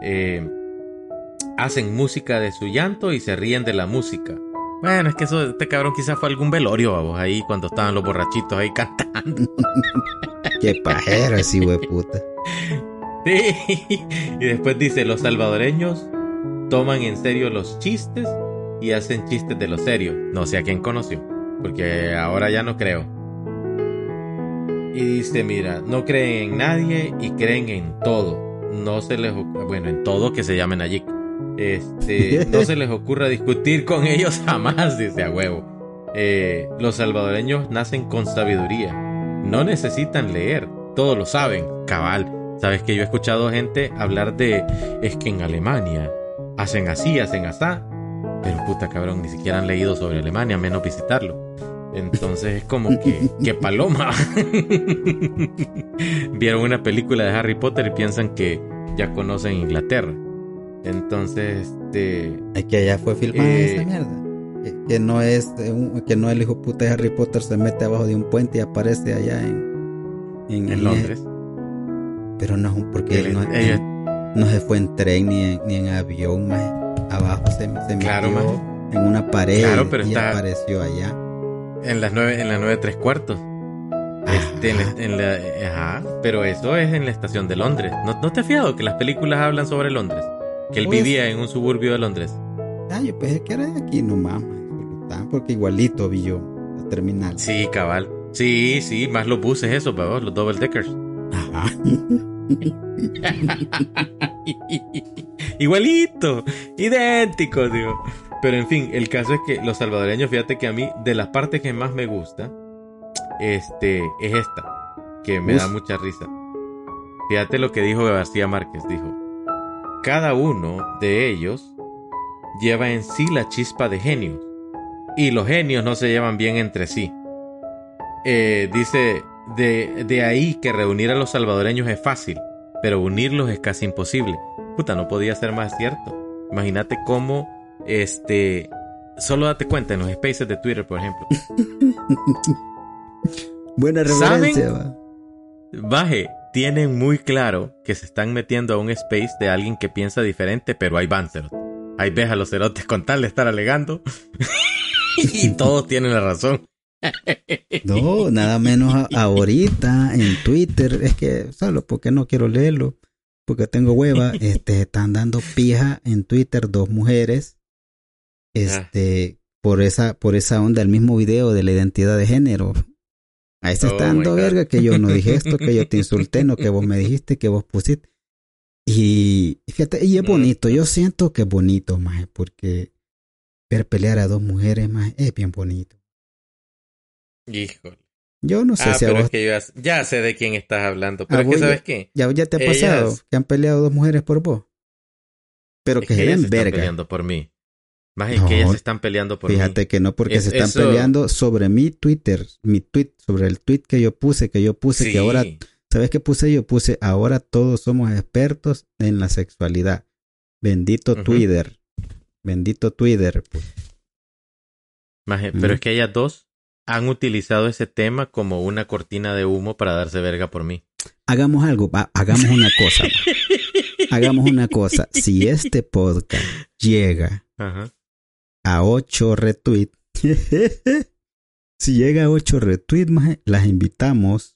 Eh, hacen música de su llanto y se ríen de la música. Bueno, es que eso, este cabrón quizás fue algún velorio, vamos, ahí cuando estaban los borrachitos ahí cantando. Qué pajero ese puta. Sí. Y después dice, los salvadoreños toman en serio los chistes y hacen chistes de lo serio. No sé a quién conoció, porque ahora ya no creo. Y dice, mira, no creen en nadie y creen en todo. No se les bueno, en todo que se llamen allí. Este, no se les ocurra discutir con ellos jamás, dice a huevo. Eh, los salvadoreños nacen con sabiduría. No necesitan leer, todo lo saben, cabal. Sabes que yo he escuchado gente hablar de es que en Alemania hacen así, hacen asá. Pero puta cabrón, ni siquiera han leído sobre Alemania, menos visitarlo. Entonces es como que, que paloma. Vieron una película de Harry Potter y piensan que ya conocen Inglaterra. Entonces, este. Es que allá fue filmada Eh, esa mierda. Que, que no es eh, un- que no el hijo puta de Harry Potter se mete abajo de un puente y aparece allá en en, En Londres. Pero no es un porque Él- no, ella- no se fue en tren ni en, ni en avión, maje. Abajo se, se metió Claro, maje. en una pared Claro, pero y está- apareció allá. En las nueve, en las nueve tres cuartos. Este, en la- en la- ajá, pero eso es en la estación de Londres. ¿No, ¿No te has fijado que las películas hablan sobre Londres? Que él Pues- vivía en un suburbio de Londres. Ah, yo pensé que era de aquí nomás, porque igualito vi yo la terminal. Sí, cabal. Sí, sí, más los buses, esos, los double deckers. Ajá. Igualito, idéntico, digo. Pero en fin, el caso es que los salvadoreños, fíjate que a mí, de las partes que más me gusta, este, es esta, que me da mucha risa. Fíjate lo que dijo García Márquez, dijo, cada uno de ellos lleva en sí la chispa de genios, y los genios no se llevan bien entre sí. Eh, dice, de, de ahí que reunir a los salvadoreños es fácil, pero unirlos es casi imposible. Puta, no podía ser más cierto. Imagínate cómo, este, solo date cuenta en los spaces de Twitter, por ejemplo. Buena ¿Saben? referencia, va. Baje, tienen muy claro que se están metiendo a un space de alguien que piensa diferente, pero ahí van cerotes. Ahí ves a los cerotes con tal de estar alegando. y todos tienen la razón. No, nada menos a- ahorita en Twitter, es que solo porque no quiero leerlo, porque tengo hueva, este, están dando pija en Twitter dos mujeres Este, por esa, por esa onda, el mismo video de la identidad de género. Ahí se Oh está dando verga que yo no dije esto, que yo te insulté, no que vos me dijiste, que vos pusiste. Y fíjate, y es bonito, yo siento que es bonito, más porque ver pelear a dos mujeres, más es bien bonito. Híjole. Yo no sé Ah, si a pero vos es que yo ya, sé de quién estás hablando. Pero Ah, es que, ¿sabes qué? ya, ya te ha Ellas- pasado que han peleado dos mujeres por vos. Pero Es que, que se den están verga. peleando por mí. Más es No, que ellas se están peleando por Fíjate mí. que no, porque Es- se están eso- peleando sobre mi Twitter, mi tweet, sobre el tweet que yo puse, que yo puse, Sí. que ahora, ¿sabes qué puse? Yo puse, ahora todos somos expertos en la sexualidad. Bendito. Twitter. Bendito Twitter. pues. Maje, pero es que ellas dos han utilizado ese tema como una cortina de humo para darse verga por mí. Hagamos algo, hagamos una cosa. hagamos una cosa. Si este podcast llega Ajá. a 8 retweets, si llega a 8 retweets, las invitamos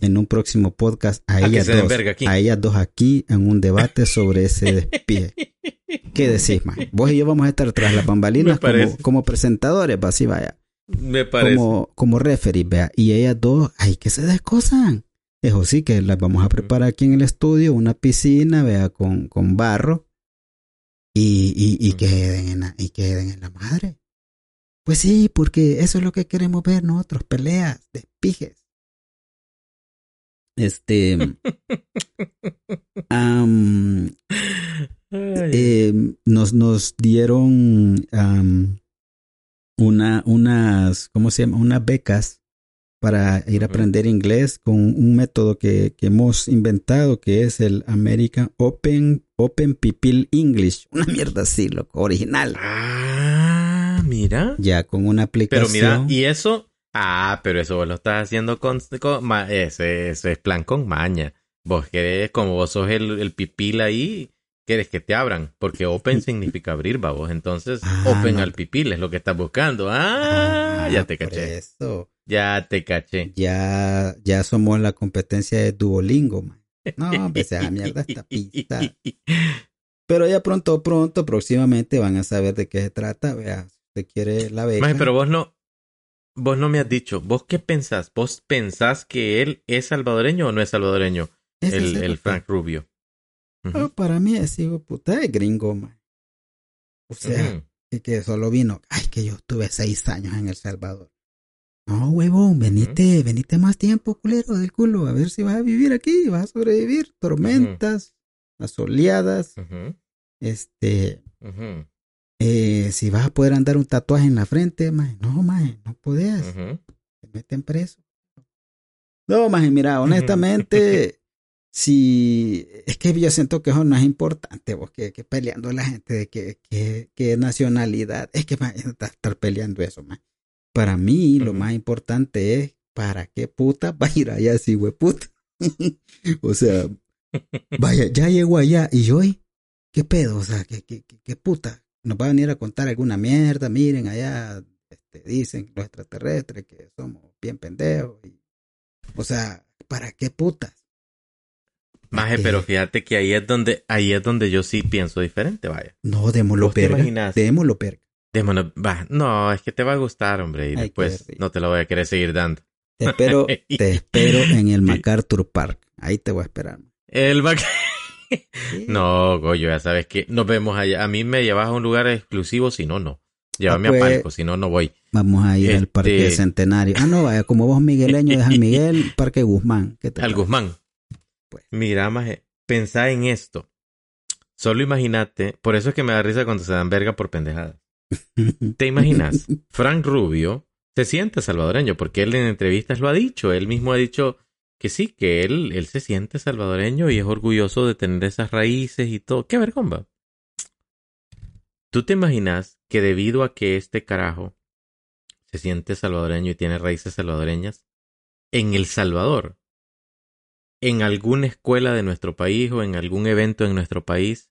en un próximo podcast a, A ellas dos, aquí. a ellas dos aquí en un debate sobre ese despie. ¿Qué decís, maje? Vos y yo vamos a estar tras las bambalinas como, como presentadores, va, así vaya, Me parece. como, como referee, vea, y ellas dos, ay, que se descosan. Eso sí, que las vamos a preparar aquí en el estudio, una piscina, vea, con, con barro, y, y, y, queden en la, y queden en la madre. Pues sí, porque eso es lo que queremos ver nosotros, peleas, despijes. Este, eh, nos, nos dieron am, una, unas, ¿cómo se llama? Unas becas para ir a aprender inglés con un método que, que hemos inventado que es el American Open, Open People English. Una mierda así, loco, original. Ah, mira. Ya con una Pero aplicación. mira, y eso. Ah, pero eso vos lo estás haciendo con. con ese es plan con maña. Vos querés, como vos sos el, el pipil ahí, quieres que te abran. Porque open significa abrir, babos. Entonces, Ah, open no. al pipil es lo que estás buscando. Ah, ya te caché. eso. Ya te caché. Ya, ya somos la competencia de Duolingo, man. No, hombre, esa mierda esta pista. Pero ya pronto, pronto, próximamente van a saber de qué se trata. Vea, usted quiere la beca. Maje, pero vos no. Vos no me has dicho. ¿Vos qué pensás? ¿Vos pensás que él es salvadoreño o no es salvadoreño? El, el Frank Rubio. Oh, para mí es hijo de puta es gringo, man. O sea, y que solo vino. Ay, que yo estuve seis años en El Salvador. No, huevón, venite, venite más tiempo, culero del culo. A ver si vas a vivir aquí, vas a sobrevivir. Tormentas, asoleadas, Ujú. este, eh, si vas a poder andar un tatuaje en la frente, maje. No, maje, no podés. Te meten preso. No, maje, mira, honestamente, si es que yo siento que eso no es importante, vos, que, que peleando la gente de que, que, que nacionalidad, es que maje, está- estar peleando eso, maje. Para mí, lo más importante es, ¿para qué puta va a ir allá si puta? o sea, vaya, ya llegó allá y yo, ¿y ¿qué pedo? O sea, ¿qué, qué, qué, qué puta? Nos va a venir a contar alguna mierda, miren allá, este, dicen los extraterrestres que somos bien pendejos. y- o sea, ¿para qué putas? Maje, pero fíjate que ahí es donde, ahí es donde yo sí pienso diferente, vaya. No, démoslo ¿Vos te perga. Démoslo perga. Démonos, va, no, es que te va a gustar, hombre, y Ay, después no te lo voy a querer seguir dando. Te espero, te espero en el MacArthur Park. Ahí te voy a esperar. El Sí. No, Goyo, ya sabes que nos vemos allá. A mí me llevas a un lugar exclusivo, si no, no. Llévame Ah, pues, a Palco, si no, no voy. Vamos a ir al Este- Parque Centenario. Ah, no, vaya, como vos migueleño de San Miguel, Parque Guzmán. ¿Qué te Al? Guzmán. Pues. Mira, maje, pensá en esto. Solo imagínate, por eso es que me da risa cuando se dan verga por pendejadas. ¿Te imaginas? Frank Rubio se siente salvadoreño porque él en entrevistas lo ha dicho. Él mismo ha dicho que sí, que él, él se siente salvadoreño y es orgulloso de tener esas raíces y todo. ¡Qué vergüenza! ¿Tú te imaginas que debido a que este carajo se siente salvadoreño y tiene raíces salvadoreñas, en El Salvador, en alguna escuela de nuestro país o en algún evento en nuestro país,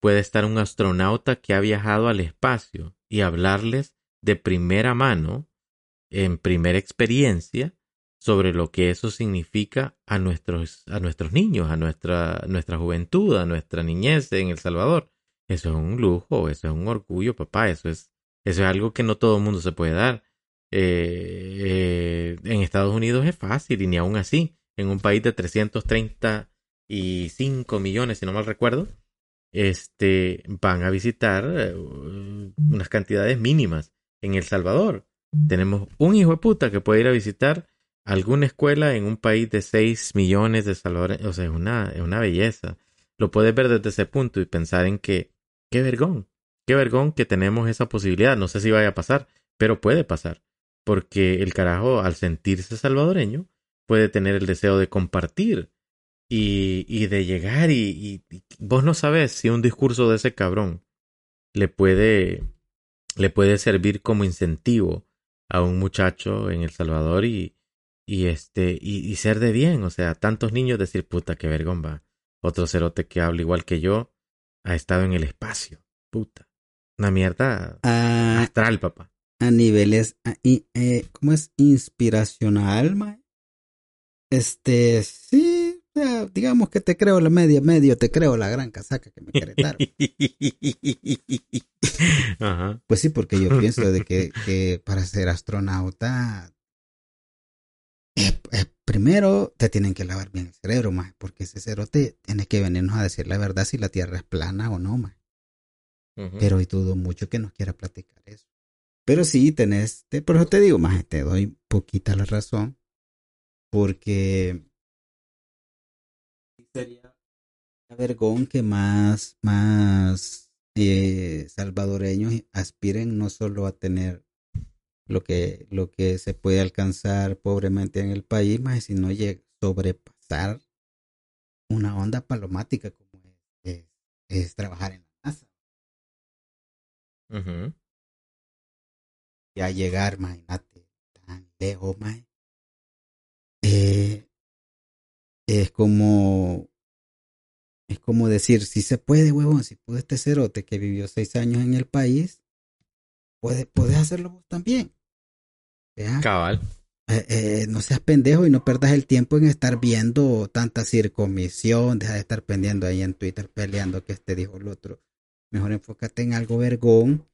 puede estar un astronauta que ha viajado al espacio y hablarles de primera mano, en primera experiencia, sobre lo que eso significa a nuestros, a nuestros niños, a nuestra, nuestra juventud, a nuestra niñez en El Salvador. Eso es un lujo, eso es un orgullo, papá. Eso es, eso es algo que no todo el mundo se puede dar. Eh, eh, en Estados Unidos es fácil y ni aún así, en un país de 335 millones, si no mal recuerdo, este, van a visitar eh, unas cantidades mínimas. En El Salvador tenemos un hijo de puta que puede ir a visitar alguna escuela en un país de 6 millones de salvadores. O sea, es una, es una belleza. Lo puedes ver desde ese punto y pensar en que, qué vergón, qué vergón que tenemos esa posibilidad. No sé si vaya a pasar, pero puede pasar. Porque el carajo, al sentirse salvadoreño, puede tener el deseo de compartir y, y de llegar y, y, vos no sabes si un discurso de ese cabrón le puede, le puede servir como incentivo a un muchacho en El Salvador y, y este, y, y ser de bien, o sea, tantos niños decir puta que vergón va. Otro cerote que habla igual que yo ha estado en el espacio. Puta. Una mierda Ah, astral, papá. a niveles, a- eh, ¿cómo es? Inspiracional, mae. Este, sí, digamos que te creo la media, medio, te creo la gran casaca que me quieres dar. Ajá. Pues sí, porque yo pienso de que, que para ser astronauta, eh, eh, primero te tienen que lavar bien el cerebro, más, porque ese cerote tiene que venirnos a decir la verdad si la Tierra es plana o no, más. Pero y dudo mucho que nos quiera platicar eso. Pero sí, tenés, te, por eso te digo, más, te doy poquita la razón, porque sería vergón que más, más eh, salvadoreños aspiren no solo a tener lo que, lo que se puede alcanzar pobremente en el país, más sino sobrepasar una onda palomática como es, es- es trabajar en la NASA. Ujú. ya llegar, imagínate, tan lejos, mae. Es como, es como decir, si se puede, huevón, si puede este cerote que vivió seis años en el país, puede, puedes hacerlo vos también. ¿Ya? Cabal. Eh, eh, no seas pendejo y no perdas el tiempo en estar viendo tanta circomisión, deja de estar pendiendo ahí en Twitter peleando que este dijo el otro. Mejor enfócate en algo vergón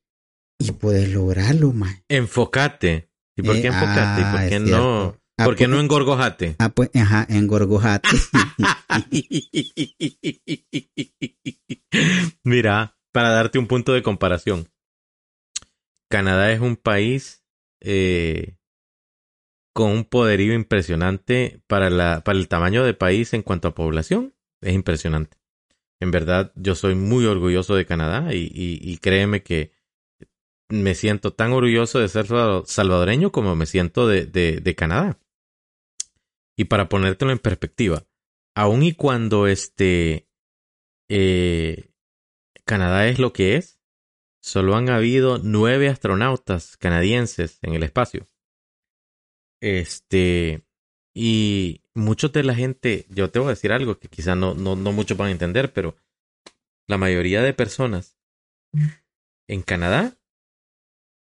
y puedes lograrlo, mae. Enfocate. ¿Y por Eh, qué ah, ¿Y por es qué no? Cierto. Ah, ¿Por qué no engorgojate? Ah, pues, ajá, en Gorgojate. Mira, para darte un punto de comparación, Canadá es un país eh, con un poderío impresionante para, la, para el tamaño de país en cuanto a población. Es impresionante. En verdad, yo soy muy orgulloso de Canadá y, y- y créeme que me siento tan orgulloso de ser salvado- salvadoreño como me siento de, de- de Canadá. Y para ponértelo en perspectiva, aun y cuando este eh, Canadá es lo que es, solo han habido nueve astronautas canadienses en el espacio. Este, y muchos de la gente, yo te voy a decir algo que quizá no, no, no muchos van a entender, pero la mayoría de personas en Canadá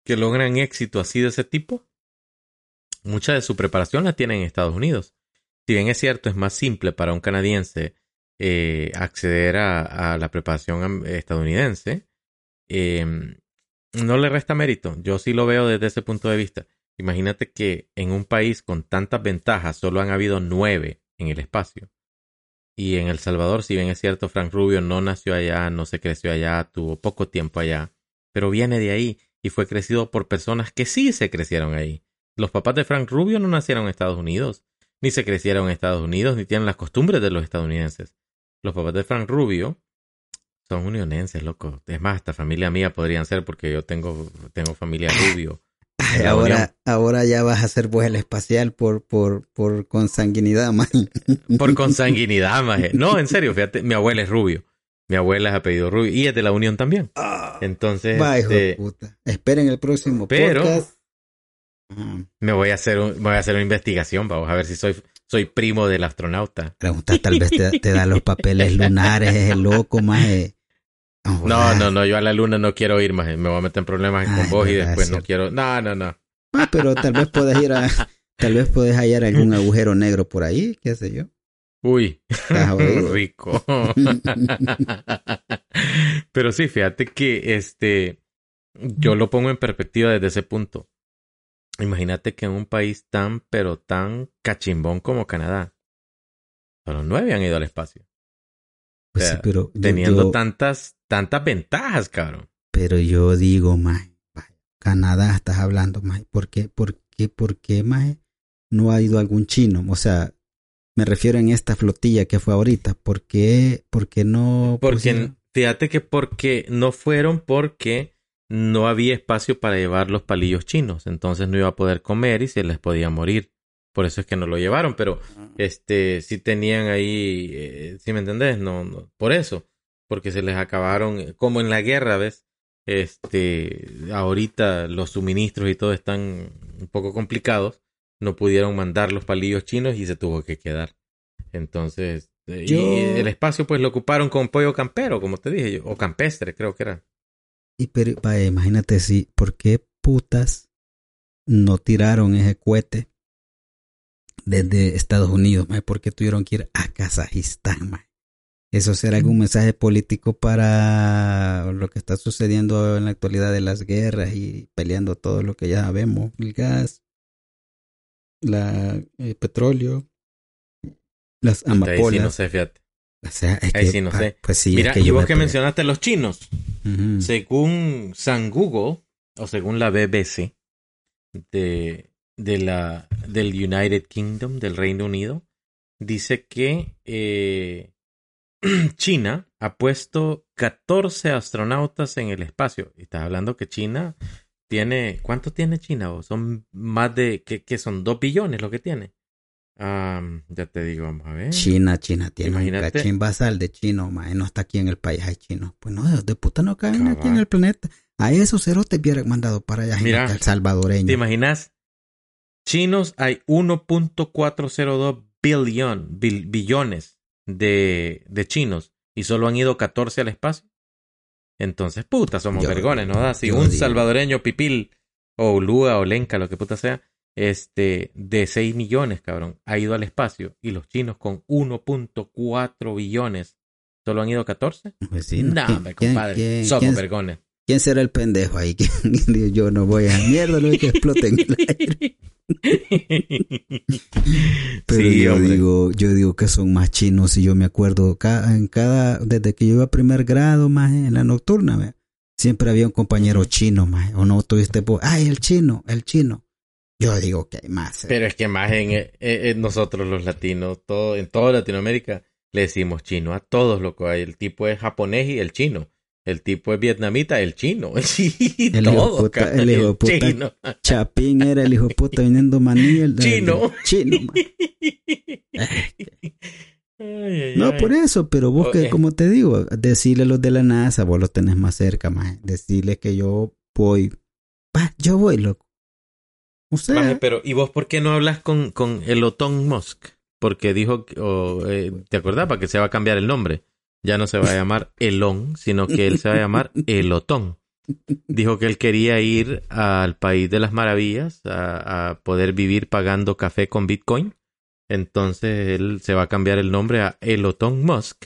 que logran éxito así de ese tipo, mucha de su preparación la tienen en Estados Unidos. Si bien es cierto, es más simple para un canadiense eh, acceder a, la preparación estadounidense, eh, no le resta mérito. Yo sí lo veo desde ese punto de vista. Imagínate que en un país con tantas ventajas solo han habido nueve en el espacio. Y en El Salvador, si bien es cierto, Frank Rubio no nació allá, no se creció allá, tuvo poco tiempo allá, pero viene de ahí y fue crecido por personas que sí se crecieron ahí. Los papás de Frank Rubio no nacieron en Estados Unidos, ni se crecieron en Estados Unidos, ni tienen las costumbres de los estadounidenses. Los papás de Frank Rubio son unionenses, loco. Es más, hasta familia mía podrían ser porque yo tengo, tengo familia Rubio. Ay, Unión. ahora, ahora ya vas a ser vuelo espacial por, por, por consanguinidad, man. Por consanguinidad, maje. No, en serio, fíjate, mi abuela es Rubio. Mi abuela es apellido Rubio y es de la Unión también. Entonces, Va, hijo de este, puta. Esperen el próximo Pero- podcast. Ah, me voy a hacer un- voy a hacer una investigación, vamos a ver si soy, soy primo del astronauta. Pregunta, tal vez te, te da los papeles lunares, es el loco, más. No, no, no, yo a la luna no quiero ir, maje. Me voy a meter en problemas Ay, con vos y después es no quiero. No, no, no. Ah, pero tal vez puedes ir a, tal vez puedes hallar algún agujero negro por ahí, qué sé yo. Uy, rico. Pero sí, fíjate que este, yo lo pongo en perspectiva desde ese punto. Imagínate que en un país tan, pero tan cachimbón como Canadá, solo nueve han ido al espacio. Pues O sea, sí, pero Teniendo yo- tantas, tantas ventajas, cabrón. Pero yo digo, más Canadá estás hablando, más ¿Por qué, por qué, por qué, más no ha ido algún chino? O sea, me refiero en esta flotilla que fue ahorita. ¿Por qué, por qué no Porque, pusieron? fíjate que porque no fueron porque no había espacio para llevar los palillos chinos. Entonces no iba a poder comer y se les podía morir. Por eso es que no lo llevaron. Pero este sí tenían ahí, eh, ¿sí me entendés? No, no, por eso. Porque se les acabaron, eh, como en la guerra, ¿ves? Este, ahorita los suministros y todo están un poco complicados. No pudieron mandar los palillos chinos y se tuvo que quedar. Entonces, eh, Yo- y el espacio pues lo ocuparon con pollo campero, como te dije yo, o campestre creo que era. Y pero, vaya, imagínate si, ¿por qué putas no tiraron ese cohete desde Estados Unidos? mae? ¿Por qué tuvieron que ir a Kazajistán? mae? ¿Eso será algún mensaje político para lo que está sucediendo en la actualidad de las guerras y peleando todo lo que ya sabemos? El gas, la, el petróleo, las Ahí sí no amapolas. sé, fíjate. O sea, es Ahí que, sí no sé. Pues sí, Mira, es que y yo vos me que mencionaste los chinos, según San Google, o según la BBC, de, de la, del United Kingdom, del Reino Unido, dice que eh, China ha puesto 14 astronautas en el espacio. Y estás hablando que China tiene, ¿cuánto tiene China? vos? Son más de, ¿qué, qué son? ¿Dos billones lo que tiene? Am, ya te digo, vamos a ver. China, China tiene Imagínate. un cachín basal de chino, mae, no está aquí en el país, hay chinos. Pues no, de puta no caben aquí en Cabal. el planeta. A esos cerotes hubieran mandado para allá, Mira, al salvadoreño. ¿Te imaginas? Chinos hay 1.402 billón, bil- billones de, de chinos y solo han ido 14 al espacio. Entonces, puta, somos Yo vergones, ¿no? da? Si un digo. salvadoreño pipil o lúa o lenca, lo que puta sea, este, de 6 millones, cabrón, ha ido al espacio y los chinos con 1.4 billones solo han ido 14. Pues sí, no, ¿Quién- hombre, quién- compadre, quién- somos quién- vergones. ¿Quién será el pendejo ahí? ¿Quién- yo no voy a mierda, lo que explote en el aire. Pero sí, yo hombre. digo, yo digo que son más chinos y yo me acuerdo en cada, desde que yo iba a primer grado más en la nocturna, ve, siempre había un compañero chino más, o no tuviste, ay el chino, el chino. Yo digo que hay más. eh. Pero es que más en, eh, eh, nosotros los latinos, todo, en toda Latinoamérica, le decimos chino a todos lo que hay. El tipo es japonés y el chino. El tipo es vietnamita, el chino. Sí, El hijo todo, puta- cabrón, el hijo puta chino. Chapín era el hijo puta viniendo maní. El, Chino. el chino. Ay, No, ay. por eso, pero vos Oh, que, como te digo, decirle a los de la NASA, vos los tenés más cerca, más. Decirle que yo voy. Yo voy, loco. Maje, pero ¿y vos por qué no hablas con, con Elon Musk? Porque dijo, que- o, eh, ¿te acordás? Para que se va a cambiar el nombre. Ya no se va a llamar Elon, sino que él se va a llamar Elotón. Dijo que él quería ir al país de las maravillas, a, a poder vivir pagando café con Bitcoin. Entonces él se va a cambiar el nombre a Elotón Musk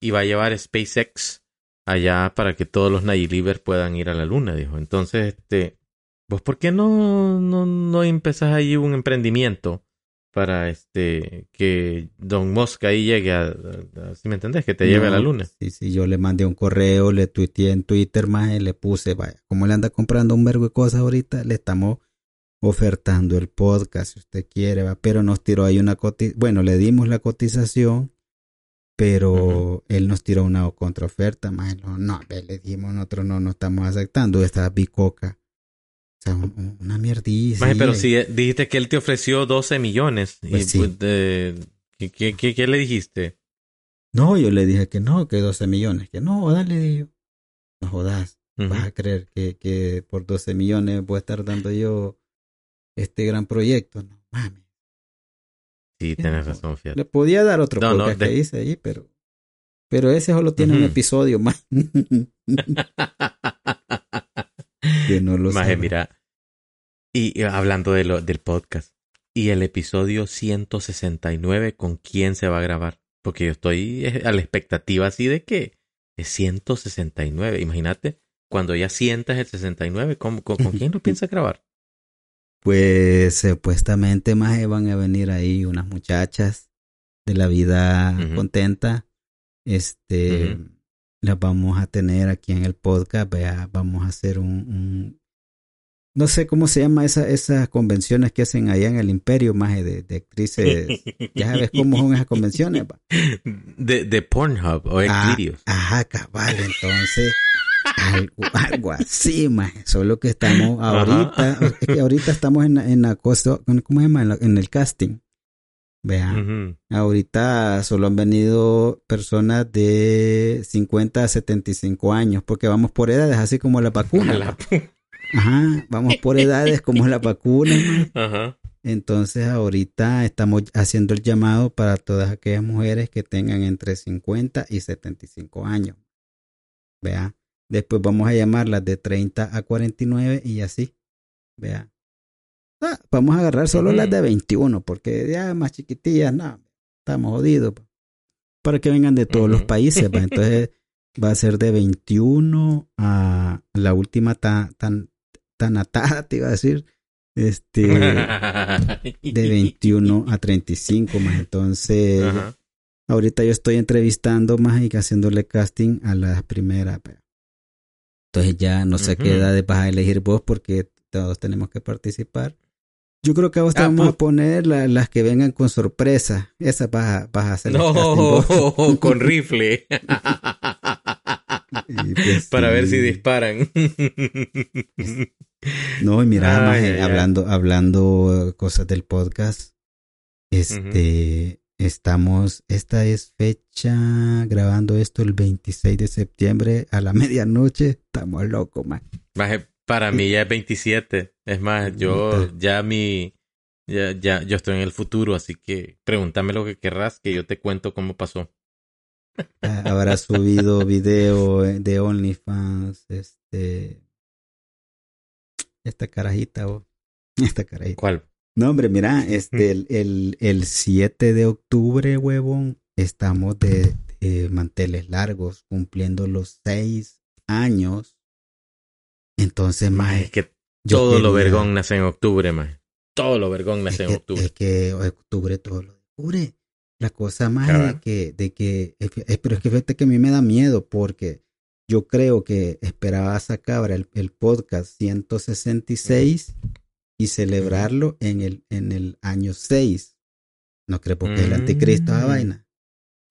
y va a llevar SpaceX allá para que todos los Nayilivers puedan ir a la luna, dijo. Entonces, este, ¿Vos por qué no, no, no empezás ahí un emprendimiento para este que Don Musk ahí llegue a, a- ¿sí me entendés? Que te lleve a la luna. Sí, sí, yo le mandé un correo, le tuiteé en Twitter, más, le puse, vaya, como le anda comprando un vergo de cosas ahorita, le estamos ofertando el podcast, si usted quiere, va, pero nos tiró ahí una cotización, bueno, le dimos la cotización, pero él nos tiró una contraoferta, más, no, no, le dijimos, nosotros no, no estamos aceptando esta bicoca. O sea, un- un- una mierdísima. Maje, pero si eh, dijiste que él te ofreció 12 millones. Pues y, sí. pues, de- ¿qué, qué, qué, le dijiste? No, yo le dije que no, que 12 millones, que no, dale, digo. No jodas, vas a creer que, que por 12 millones voy a estar dando yo este gran proyecto. No, mames. Sí, tienes razón, Le podía dar otro No, no, de- que hice ahí, pero, pero ese solo tiene un episodio más. que no lo Maje, mira. Y, y hablando de lo, del podcast. ¿Y el episodio 169 con quién se va a grabar? Porque yo estoy eh, a la expectativa así de que es 169. Imagínate, cuando ya sientas el 69, ¿con, con, con quién lo piensas grabar? Pues supuestamente más van a venir ahí unas muchachas de la vida contenta. Este. Las vamos a tener aquí en el podcast. Vea, vamos a hacer un, un- no sé cómo se llama esa, esas convenciones que hacen allá en el Imperio, más de, de actrices. ya sabes cómo son esas convenciones. va. De, de Pornhub o Ah. Ajá, cabal, entonces algo, algo así, más. Solo que estamos ahorita, es que ahorita estamos en, la- en la cosa, ¿cómo se llama? En, la- en el casting. Vea, ahorita solo han venido personas de 50 a 75 años, porque vamos por edades, así como la vacuna. La Ajá, vamos por edades como la vacuna. Ajá. Entonces ahorita estamos haciendo el llamado para todas aquellas mujeres que tengan entre 50 y 75 años. Vea. Después vamos a llamarlas de 30 a 49 y así. Vea. Ah, vamos a agarrar solo las de 21 porque ya más chiquitillas, no, estamos jodidos. pa. Para que vengan de todos los países. va. Entonces va a ser de 21 a la última tan, tan, tan atada, te iba a decir. Este, de 21 a 35 más. Entonces, Ajá. ahorita yo estoy entrevistando más y haciéndole casting a las primeras. Entonces ya no sé qué edades vas a elegir vos porque todos tenemos que participar. Yo creo que a vos te Ah, vamos a pues. poner la- las que vengan con sorpresa. Esas vas a, vas a hacer. No, con rifle. Pues, Para ver si disparan. No, y mira, Ay, ay. hablando, hablando cosas del podcast, este, estamos, esta es fecha, grabando esto el 26 de septiembre a la medianoche, estamos locos, man. Maje, Para mí ya es 27. Es más, yo ya mi... Ya, ya, yo estoy en el futuro, así que pregúntame lo que querrás, que yo te cuento cómo pasó. Ah, Habrá subido video de OnlyFans, este, esta carajita, oh, esta carajita. ¿Cuál? No, hombre, mira, este, el, el, el 7 de octubre, huevón, estamos de, de manteles largos, cumpliendo los seis años. Entonces, más Es que todo lo vergón nace en octubre, más. Todo lo vergón nace en es octubre. que octubre todo lo descubre. La cosa más de Cabal. que, de que, pero es que fíjate que a mí me da miedo porque yo creo que esperaba sacar el, el podcast 166 y celebrarlo en el, en el año 6. No creo porque el anticristo esa Mm. vaina.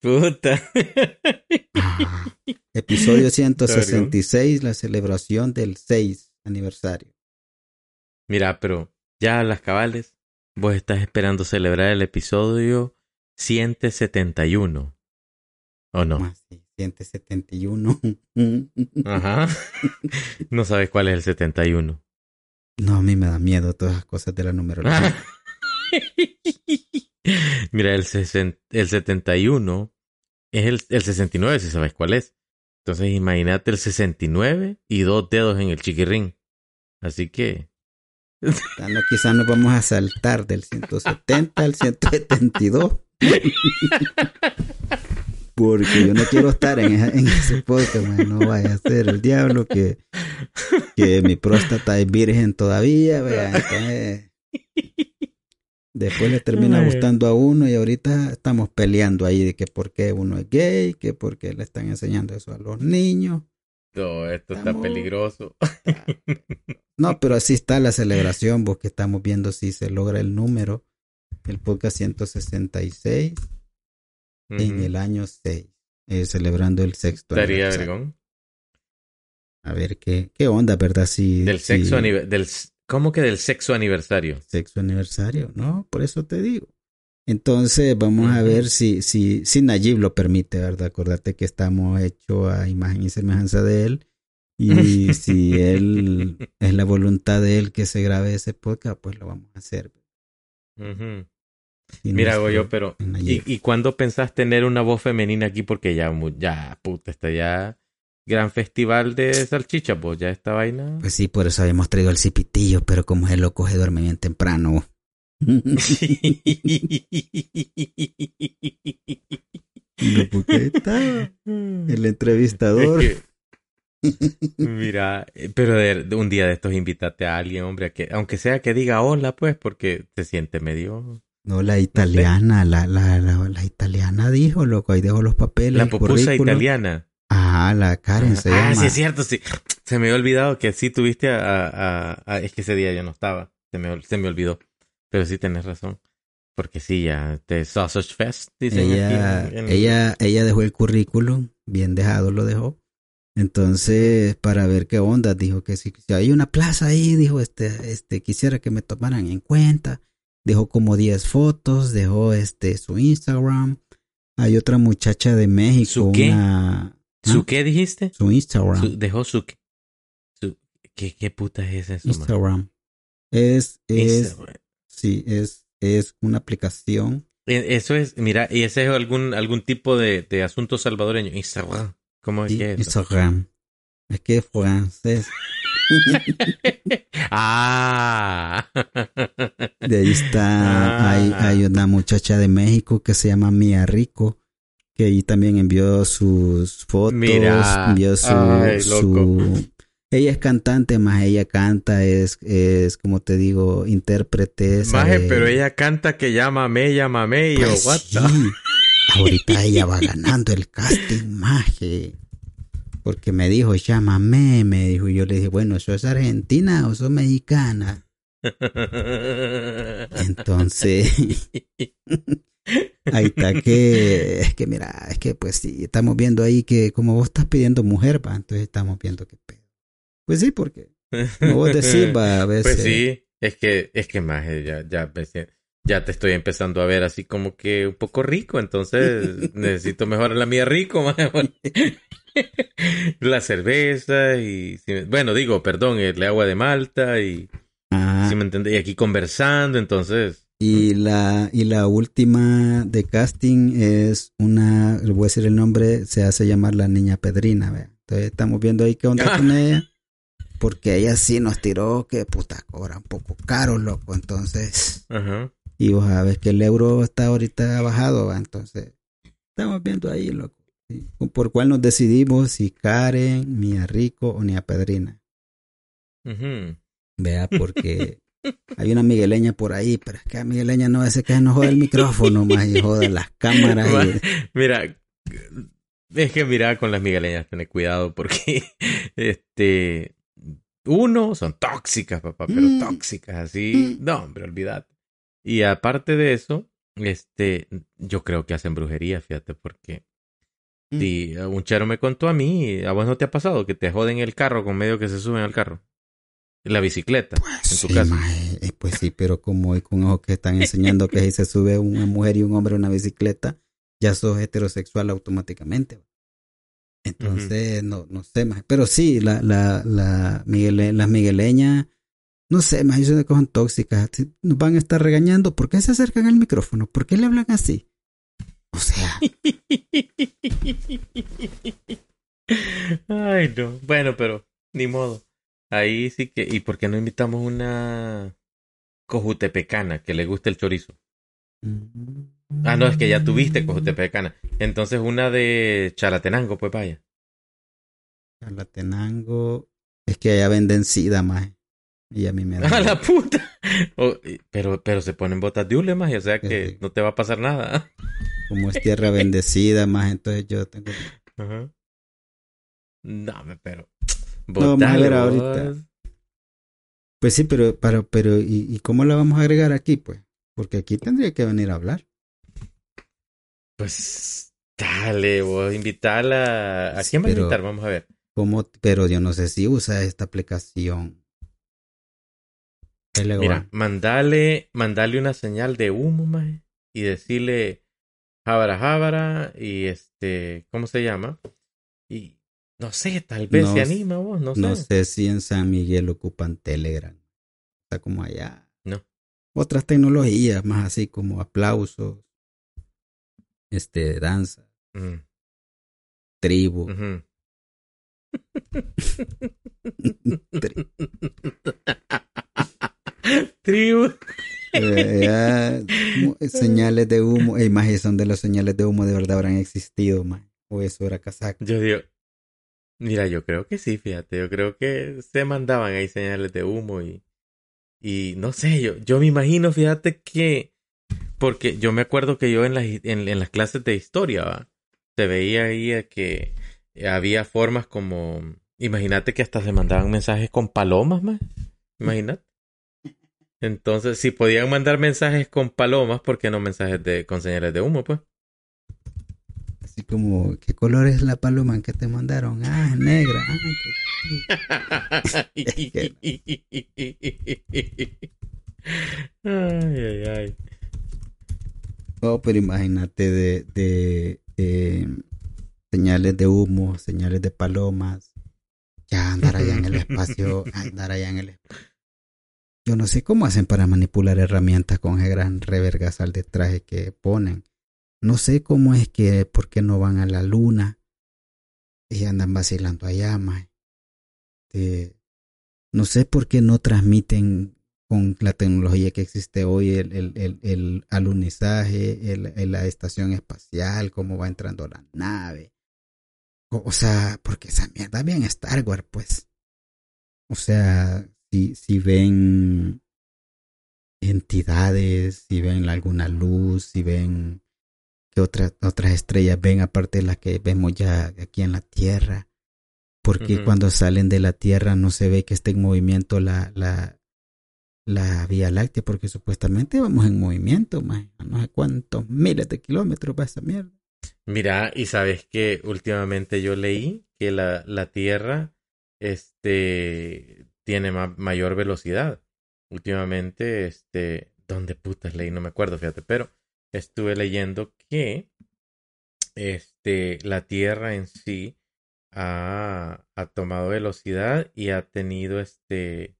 Puta. Episodio 166, la celebración del 6 aniversario. Mira, pero ya a las cabales, vos estás esperando celebrar el episodio 171. ¿O no? Ah, sí, 171. Ajá. no sabes cuál es el 71. No, a mí me da miedo todas las cosas de la numerología. Mira, el, sesen- el 71 es el, el 69, si sabes cuál es. Entonces imagínate el 69 y dos dedos en el chiquirrín. Así que... Quizás nos vamos a saltar del 170 al 172. Porque yo no quiero estar en, ese podcast, man. no vaya a ser el diablo que, que mi próstata es virgen todavía, vea, entonces, después le termina Ay. gustando a uno y ahorita estamos peleando ahí de que por qué uno es gay, que por qué le están enseñando eso a los niños. Todo esto está peligroso. No, pero así está la celebración, porque estamos viendo si se logra el número, el podcast 166 en Ujú. el año 6, eh, celebrando el sexto Estaría aniversario. vergón. A ver qué, qué onda, ¿verdad? Si, Del sexo si- del ¿Cómo que del sexo aniversario? sexto aniversario, ¿no? Por eso te digo. Entonces vamos a ver si, si, si Nayib lo permite, ¿verdad? Acordate que estamos hechos a imagen y semejanza de él. Y si él es la voluntad de él que se grabe ese podcast, pues lo vamos a hacer. Ujú. Y Mira, nuestro- Goyo, pero ¿y, Nayib. ¿y cuándo pensás tener una voz femenina aquí? Porque ya, ya, puta, está ya gran festival de salchicha, pues ya esta vaina. Pues sí, por eso habíamos traído el cipitillo, pero como es el loco se duerme bien temprano. Ahí estaba el entrevistador. Es que- mira, eh, pero de, de un día de estos invítate a alguien, hombre, a que, aunque sea que diga hola, pues, porque se siente medio... No, la italiana, la, la, la, la italiana dijo, loco, ahí dejó los papeles. La currículum. italiana. Ajá, la Karen se ah, llama. sí, es cierto, sí. Se me había olvidado que sí tuviste a, a- a- Es que ese día yo no estaba. Se me, se me olvidó. Pero sí tenés razón. Porque sí, ya, de Sausage Fest, ella, aquí en- en- ella, ella dejó el currículum, bien dejado lo dejó. Entonces, para ver qué onda, dijo que si, si hay una plaza ahí, dijo, este, este, quisiera que me tomaran en cuenta. Dejó como 10 fotos, dejó este su Instagram. Hay otra muchacha de México, ¿Su qué? una ¿Su ¿ah? qué dijiste? su Instagram. Su- dejó su... su ¿qué, ¿Qué puta es eso, man? Instagram. Es, es, Instagram. sí, es, es una aplicación. E- Eso es, mira, y ese es algún, algún tipo de, de asunto salvadoreño. Instagram. ¿Cómo es Sí, que es? Instagram. Es que es francés. ah. De ahí está, Ah. hay, hay una muchacha de México que se llama Mia Rico, que ahí también envió sus fotos, Mira. envió su, Ay, su- ella es cantante, más ella canta, es, es como te digo, intérprete. Maje, sabe- pero ella canta que llámame, llámame, y yo, Pues what sí. the- Ahorita ella va ganando el casting, maje. Porque me dijo, llámame, me dijo. Y yo le dije, bueno, ¿sos argentina o sos mexicana? Entonces, ahí está que, es que mira, es que pues sí, estamos viendo ahí que como vos estás pidiendo mujer, va, entonces estamos viendo qué pedo. Pues sí, porque, como vos decís, va, a veces. Pues sí, es que, es que más, ya, ya, sien- ya te estoy empezando a ver así como que un poco rico, entonces necesito mejorar la mía rico, más. La cerveza y, bueno, digo, perdón, el agua de Malta y, Ah, si me entendés, y aquí conversando, entonces, y la, y la última de casting es una, voy a decir el nombre, se hace llamar la niña Pedrina, vea. Entonces estamos viendo ahí qué onda con ella. Porque ella sí nos tiró que puta cobra un poco caro, loco. Entonces, ajá. y vos sabes que el euro está ahorita bajado, va. Entonces, estamos viendo ahí, loco. sí, Por cuál nos decidimos, si Karen, Mía Rico o Nia Pedrina. ujú. Vea, porque hay una migueleña por ahí, pero es que a migueleña no ese que no joda el micrófono más y joda las cámaras. y- Mira, es que mira con las migueleñas, tener cuidado porque, este, uno, son tóxicas, papá, pero Mm. tóxicas, así, no, hombre, olvídate. Y aparte de eso, este, yo creo que hacen brujería, fíjate, porque Mm. si un chero me contó a mí, ¿a vos no te ha pasado que te joden el carro con medio que se suben al carro? La bicicleta, en tu Sí, caso. mae, eh, pues sí, pero como hay con ojos que están enseñando que si se sube una mujer y un hombre a una bicicleta, ya sos heterosexual automáticamente. Entonces, no, no sé más. Pero sí, la, la, la Miguele- las migueleñas, no sé más, ellos son tóxicas. Nos van a estar regañando. ¿Por qué se acercan al micrófono? ¿Por qué le hablan así? O sea, Ay, no. Bueno, pero ni modo. Ahí sí que. ¿Y por qué no invitamos una cojutepecana que le guste el chorizo? Ah, no, es que ya tuviste cojutepecana. Entonces una de Chalatenango, pues vaya. Chalatenango, es que allá venden sida, más. Y a mí me da. ¡A la puta! Oh, pero, pero se ponen botas de hule, más, o sea que Sí. no te va a pasar nada. Como es tierra bendecida, más. Entonces yo tengo. Ajá. No, me- pero. No, vamos a ver ahorita. Pues sí, pero, pero, pero ¿y, y cómo la vamos a agregar aquí, pues? Porque aquí tendría que venir a hablar. Pues. Dale, vos invitarla. ¿A quién va a invitar? Vamos a ver. ¿Cómo? Pero yo no sé si usa esta aplicación. Mira, mandale, mandale una señal de humo, maje, y decirle jábara jábara y este, ¿cómo se llama? Y no sé, tal vez No se anima vos, no sé. No sé si en San Miguel ocupan Telegram. Está como allá. No. Otras tecnologías, más así como aplausos, este, danza, Mm, tribu. Tri- Tribu. Eh, ya, mu- señales de humo. Ey, más son de las señales de humo de verdad habrán existido, más. O eso era casaca. Yo digo, mira, yo creo que sí, fíjate, yo creo que se mandaban ahí señales de humo y, y no sé, yo, yo me imagino, fíjate que, porque yo me acuerdo que yo en las, en, las clases de historia, ¿va? se veía ahí que había formas como, imagínate que hasta se mandaban mensajes con palomas, más, imagínate. Entonces, si podían mandar mensajes con palomas, ¿por qué no mensajes de, con señales de humo, pues? Así como, ¿qué color es la paloma que te mandaron? Ah, es negra. Ah, ay, ay, ay. Oh, pero imagínate de, de eh, señales de humo, señales de palomas. Ya andar allá en el espacio, andar allá en el espacio. Yo no sé cómo hacen para manipular herramientas con ese gran revergasal de traje que ponen. No sé cómo es que, por qué no van a la luna y andan vacilando allá, mae. Este, no sé por qué no transmiten con la tecnología que existe hoy, el, el, el, el alunizaje, la estación espacial, cómo va entrando la nave. O, o sea, porque esa mierda bien Star Wars, pues. O sea, si, si ven entidades, si ven alguna luz, si ven que otras otras estrellas ven aparte de las que vemos ya aquí en la Tierra. Porque cuando salen de la Tierra no se ve que esté en movimiento la, la, la Vía Láctea, porque supuestamente vamos en movimiento, más no sé cuántos miles de kilómetros va esa mierda. Mira, y sabes que últimamente yo leí que la, la Tierra este, tiene ma- mayor velocidad. Últimamente, este, ¿dónde putas leí? No me acuerdo, fíjate, pero estuve leyendo que este, la Tierra en sí ha, ha tomado velocidad y ha tenido este,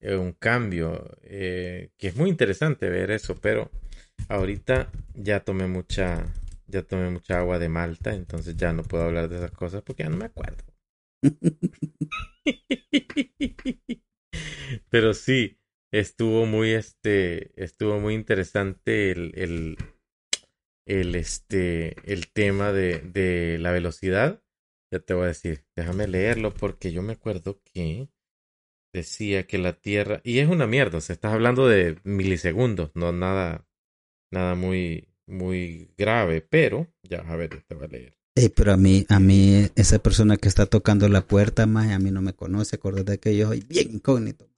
eh, un cambio, eh, que es muy interesante ver eso, pero ahorita ya tomé mucha, ya tomé mucha agua de Malta, entonces ya no puedo hablar de esas cosas porque ya no me acuerdo. Pero sí, estuvo muy, este, estuvo muy interesante el, el, el, este, el tema de, de la velocidad. Ya te voy a decir, déjame leerlo porque yo me acuerdo que decía que la Tierra, y es una mierda, o sea, estás hablando de milisegundos, no nada, nada muy, muy grave, pero, ya, a ver, te voy a leer. Ey, pero a mí, a mí, esa persona que está tocando la puerta, más a mí no me conoce, acordate que yo soy bien incógnito.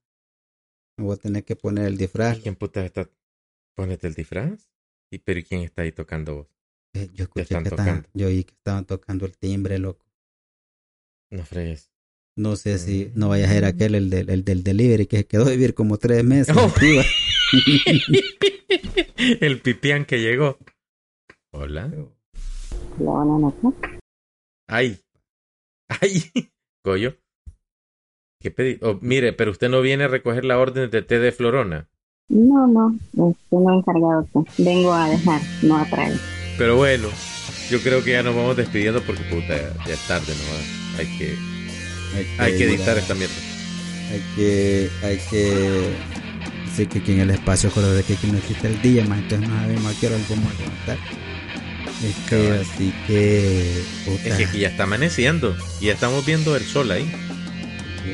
Me voy a tener que poner el disfraz. ¿Quién puta está? Ponete el disfraz. ¿Y pero ¿y quién está ahí tocando vos? Eh, yo escuché están que estaban, tocando. yo oí que estaban tocando el timbre, loco. No fregues. No sé Mm. si no vaya a ser aquel, el, del- el del delivery, que se quedó a vivir como tres meses. Oh. el pipián que llegó. Hola. Ay. Ay. Coyo. ¿Qué pedí? Oh, mire, pero usted no viene a recoger la orden de té de Florona. No, no, este no he encargado. pues. Vengo a dejar, no a traer. Pero bueno, yo creo que ya nos vamos despidiendo porque puta, ya, es tarde, ¿no? Hay que, hay que editar esta mierda. Hay que, hay que decir que aquí en el espacio, acuérdate que aquí no existe el día, más entonces no sabemos a qué hora vamos a levantar. Este, así que, puta, Es que aquí ya está amaneciendo y ya estamos viendo el sol ahí.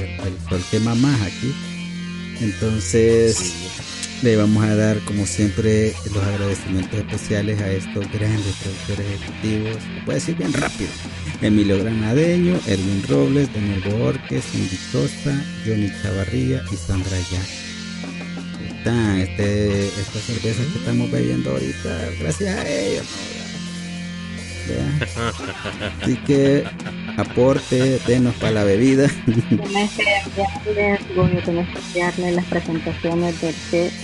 El sol quema más aquí. Entonces, le vamos a dar, como siempre, los agradecimientos especiales a estos grandes productores ejecutivos. Lo puedo decir bien rápido. Emilio Granadeño, Erwin Robles, Daniel Borges, Cindy Costa, Johnny Chavarría y Sandra Ya. Está, este, esta cerveza que estamos bebiendo ahorita, gracias a ellos. ¿no? Así que aporte, denos para la bebida.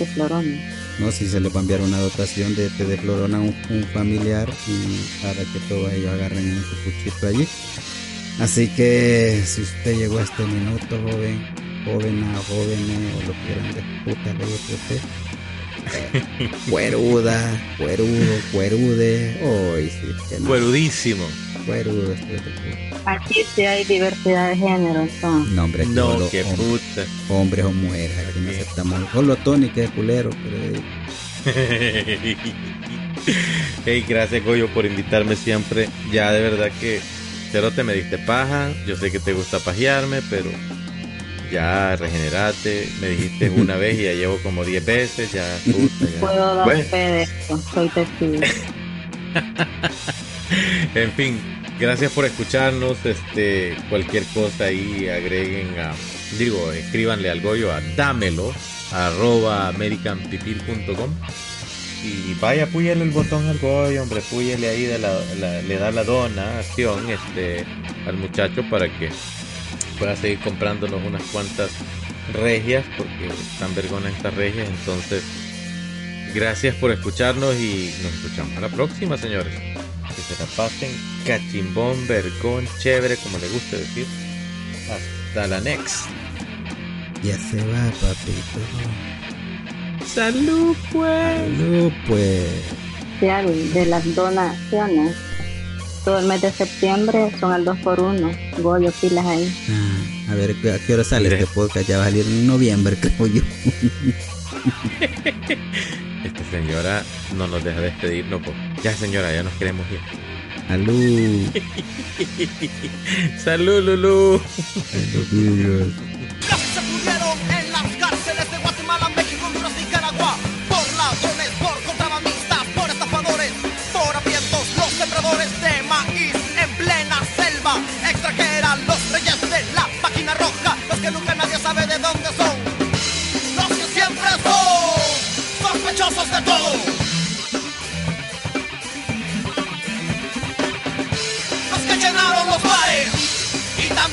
Florón. No, si se les va a enviar una dotación de té de florona a un, familiar y para que todos ellos agarren un cuchito allí. Así que si usted llegó a este minuto, joven, jovena, jóvenes, o lo quieran de puta, le a usted. Cueruda, cuerudo, cuerude. Hoy sí, que no. Cuerudísimo. este culo. Aquí sí hay diversidad de género, entonces. No, hombre, No, solo qué hom- puta. hombres o mujeres, aquí no aceptamos. Solo Tony, que es culero, pero hey, gracias Goyo por invitarme siempre. Ya de verdad que cero te me diste paja. Yo sé que te gusta pajearme, pero ya regenerate. Me dijiste una vez y ya llevo como 10 veces. Ya, puta, ya. Puedo dar Bueno, fe de esto, soy testigo. en fin, gracias por escucharnos. Este, cualquier cosa ahí agreguen a, digo, escríbanle al Goyo a dámelo arroba americanpipil.com y vaya, púyele el botón al Goyo, hombre, púyele ahí, de la, la- le da la donación este, al muchacho para que pueda seguir comprándonos unas cuantas regias, porque están vergonas estas regias, entonces gracias por escucharnos y nos escuchamos a la próxima, señores. Que se la pasen cachimbón, vergón, chévere, como le guste decir. Hasta la next. ya se va, papito. Salud, pues. Salud, pues. De las donaciones, todo el mes de septiembre son al 2 por 1 Goyo, pilas ahí. Ah, a ver, ¿a qué hora sale este podcast? Ya va a salir en noviembre, creo yo. Esta señora no nos deja despedirnos. po. Ya, señora, ya nos queremos ir. Salud. Salud, Lulu. Salud. se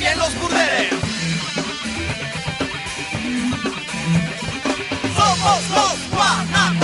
también los burdeles. Somos los guanacos,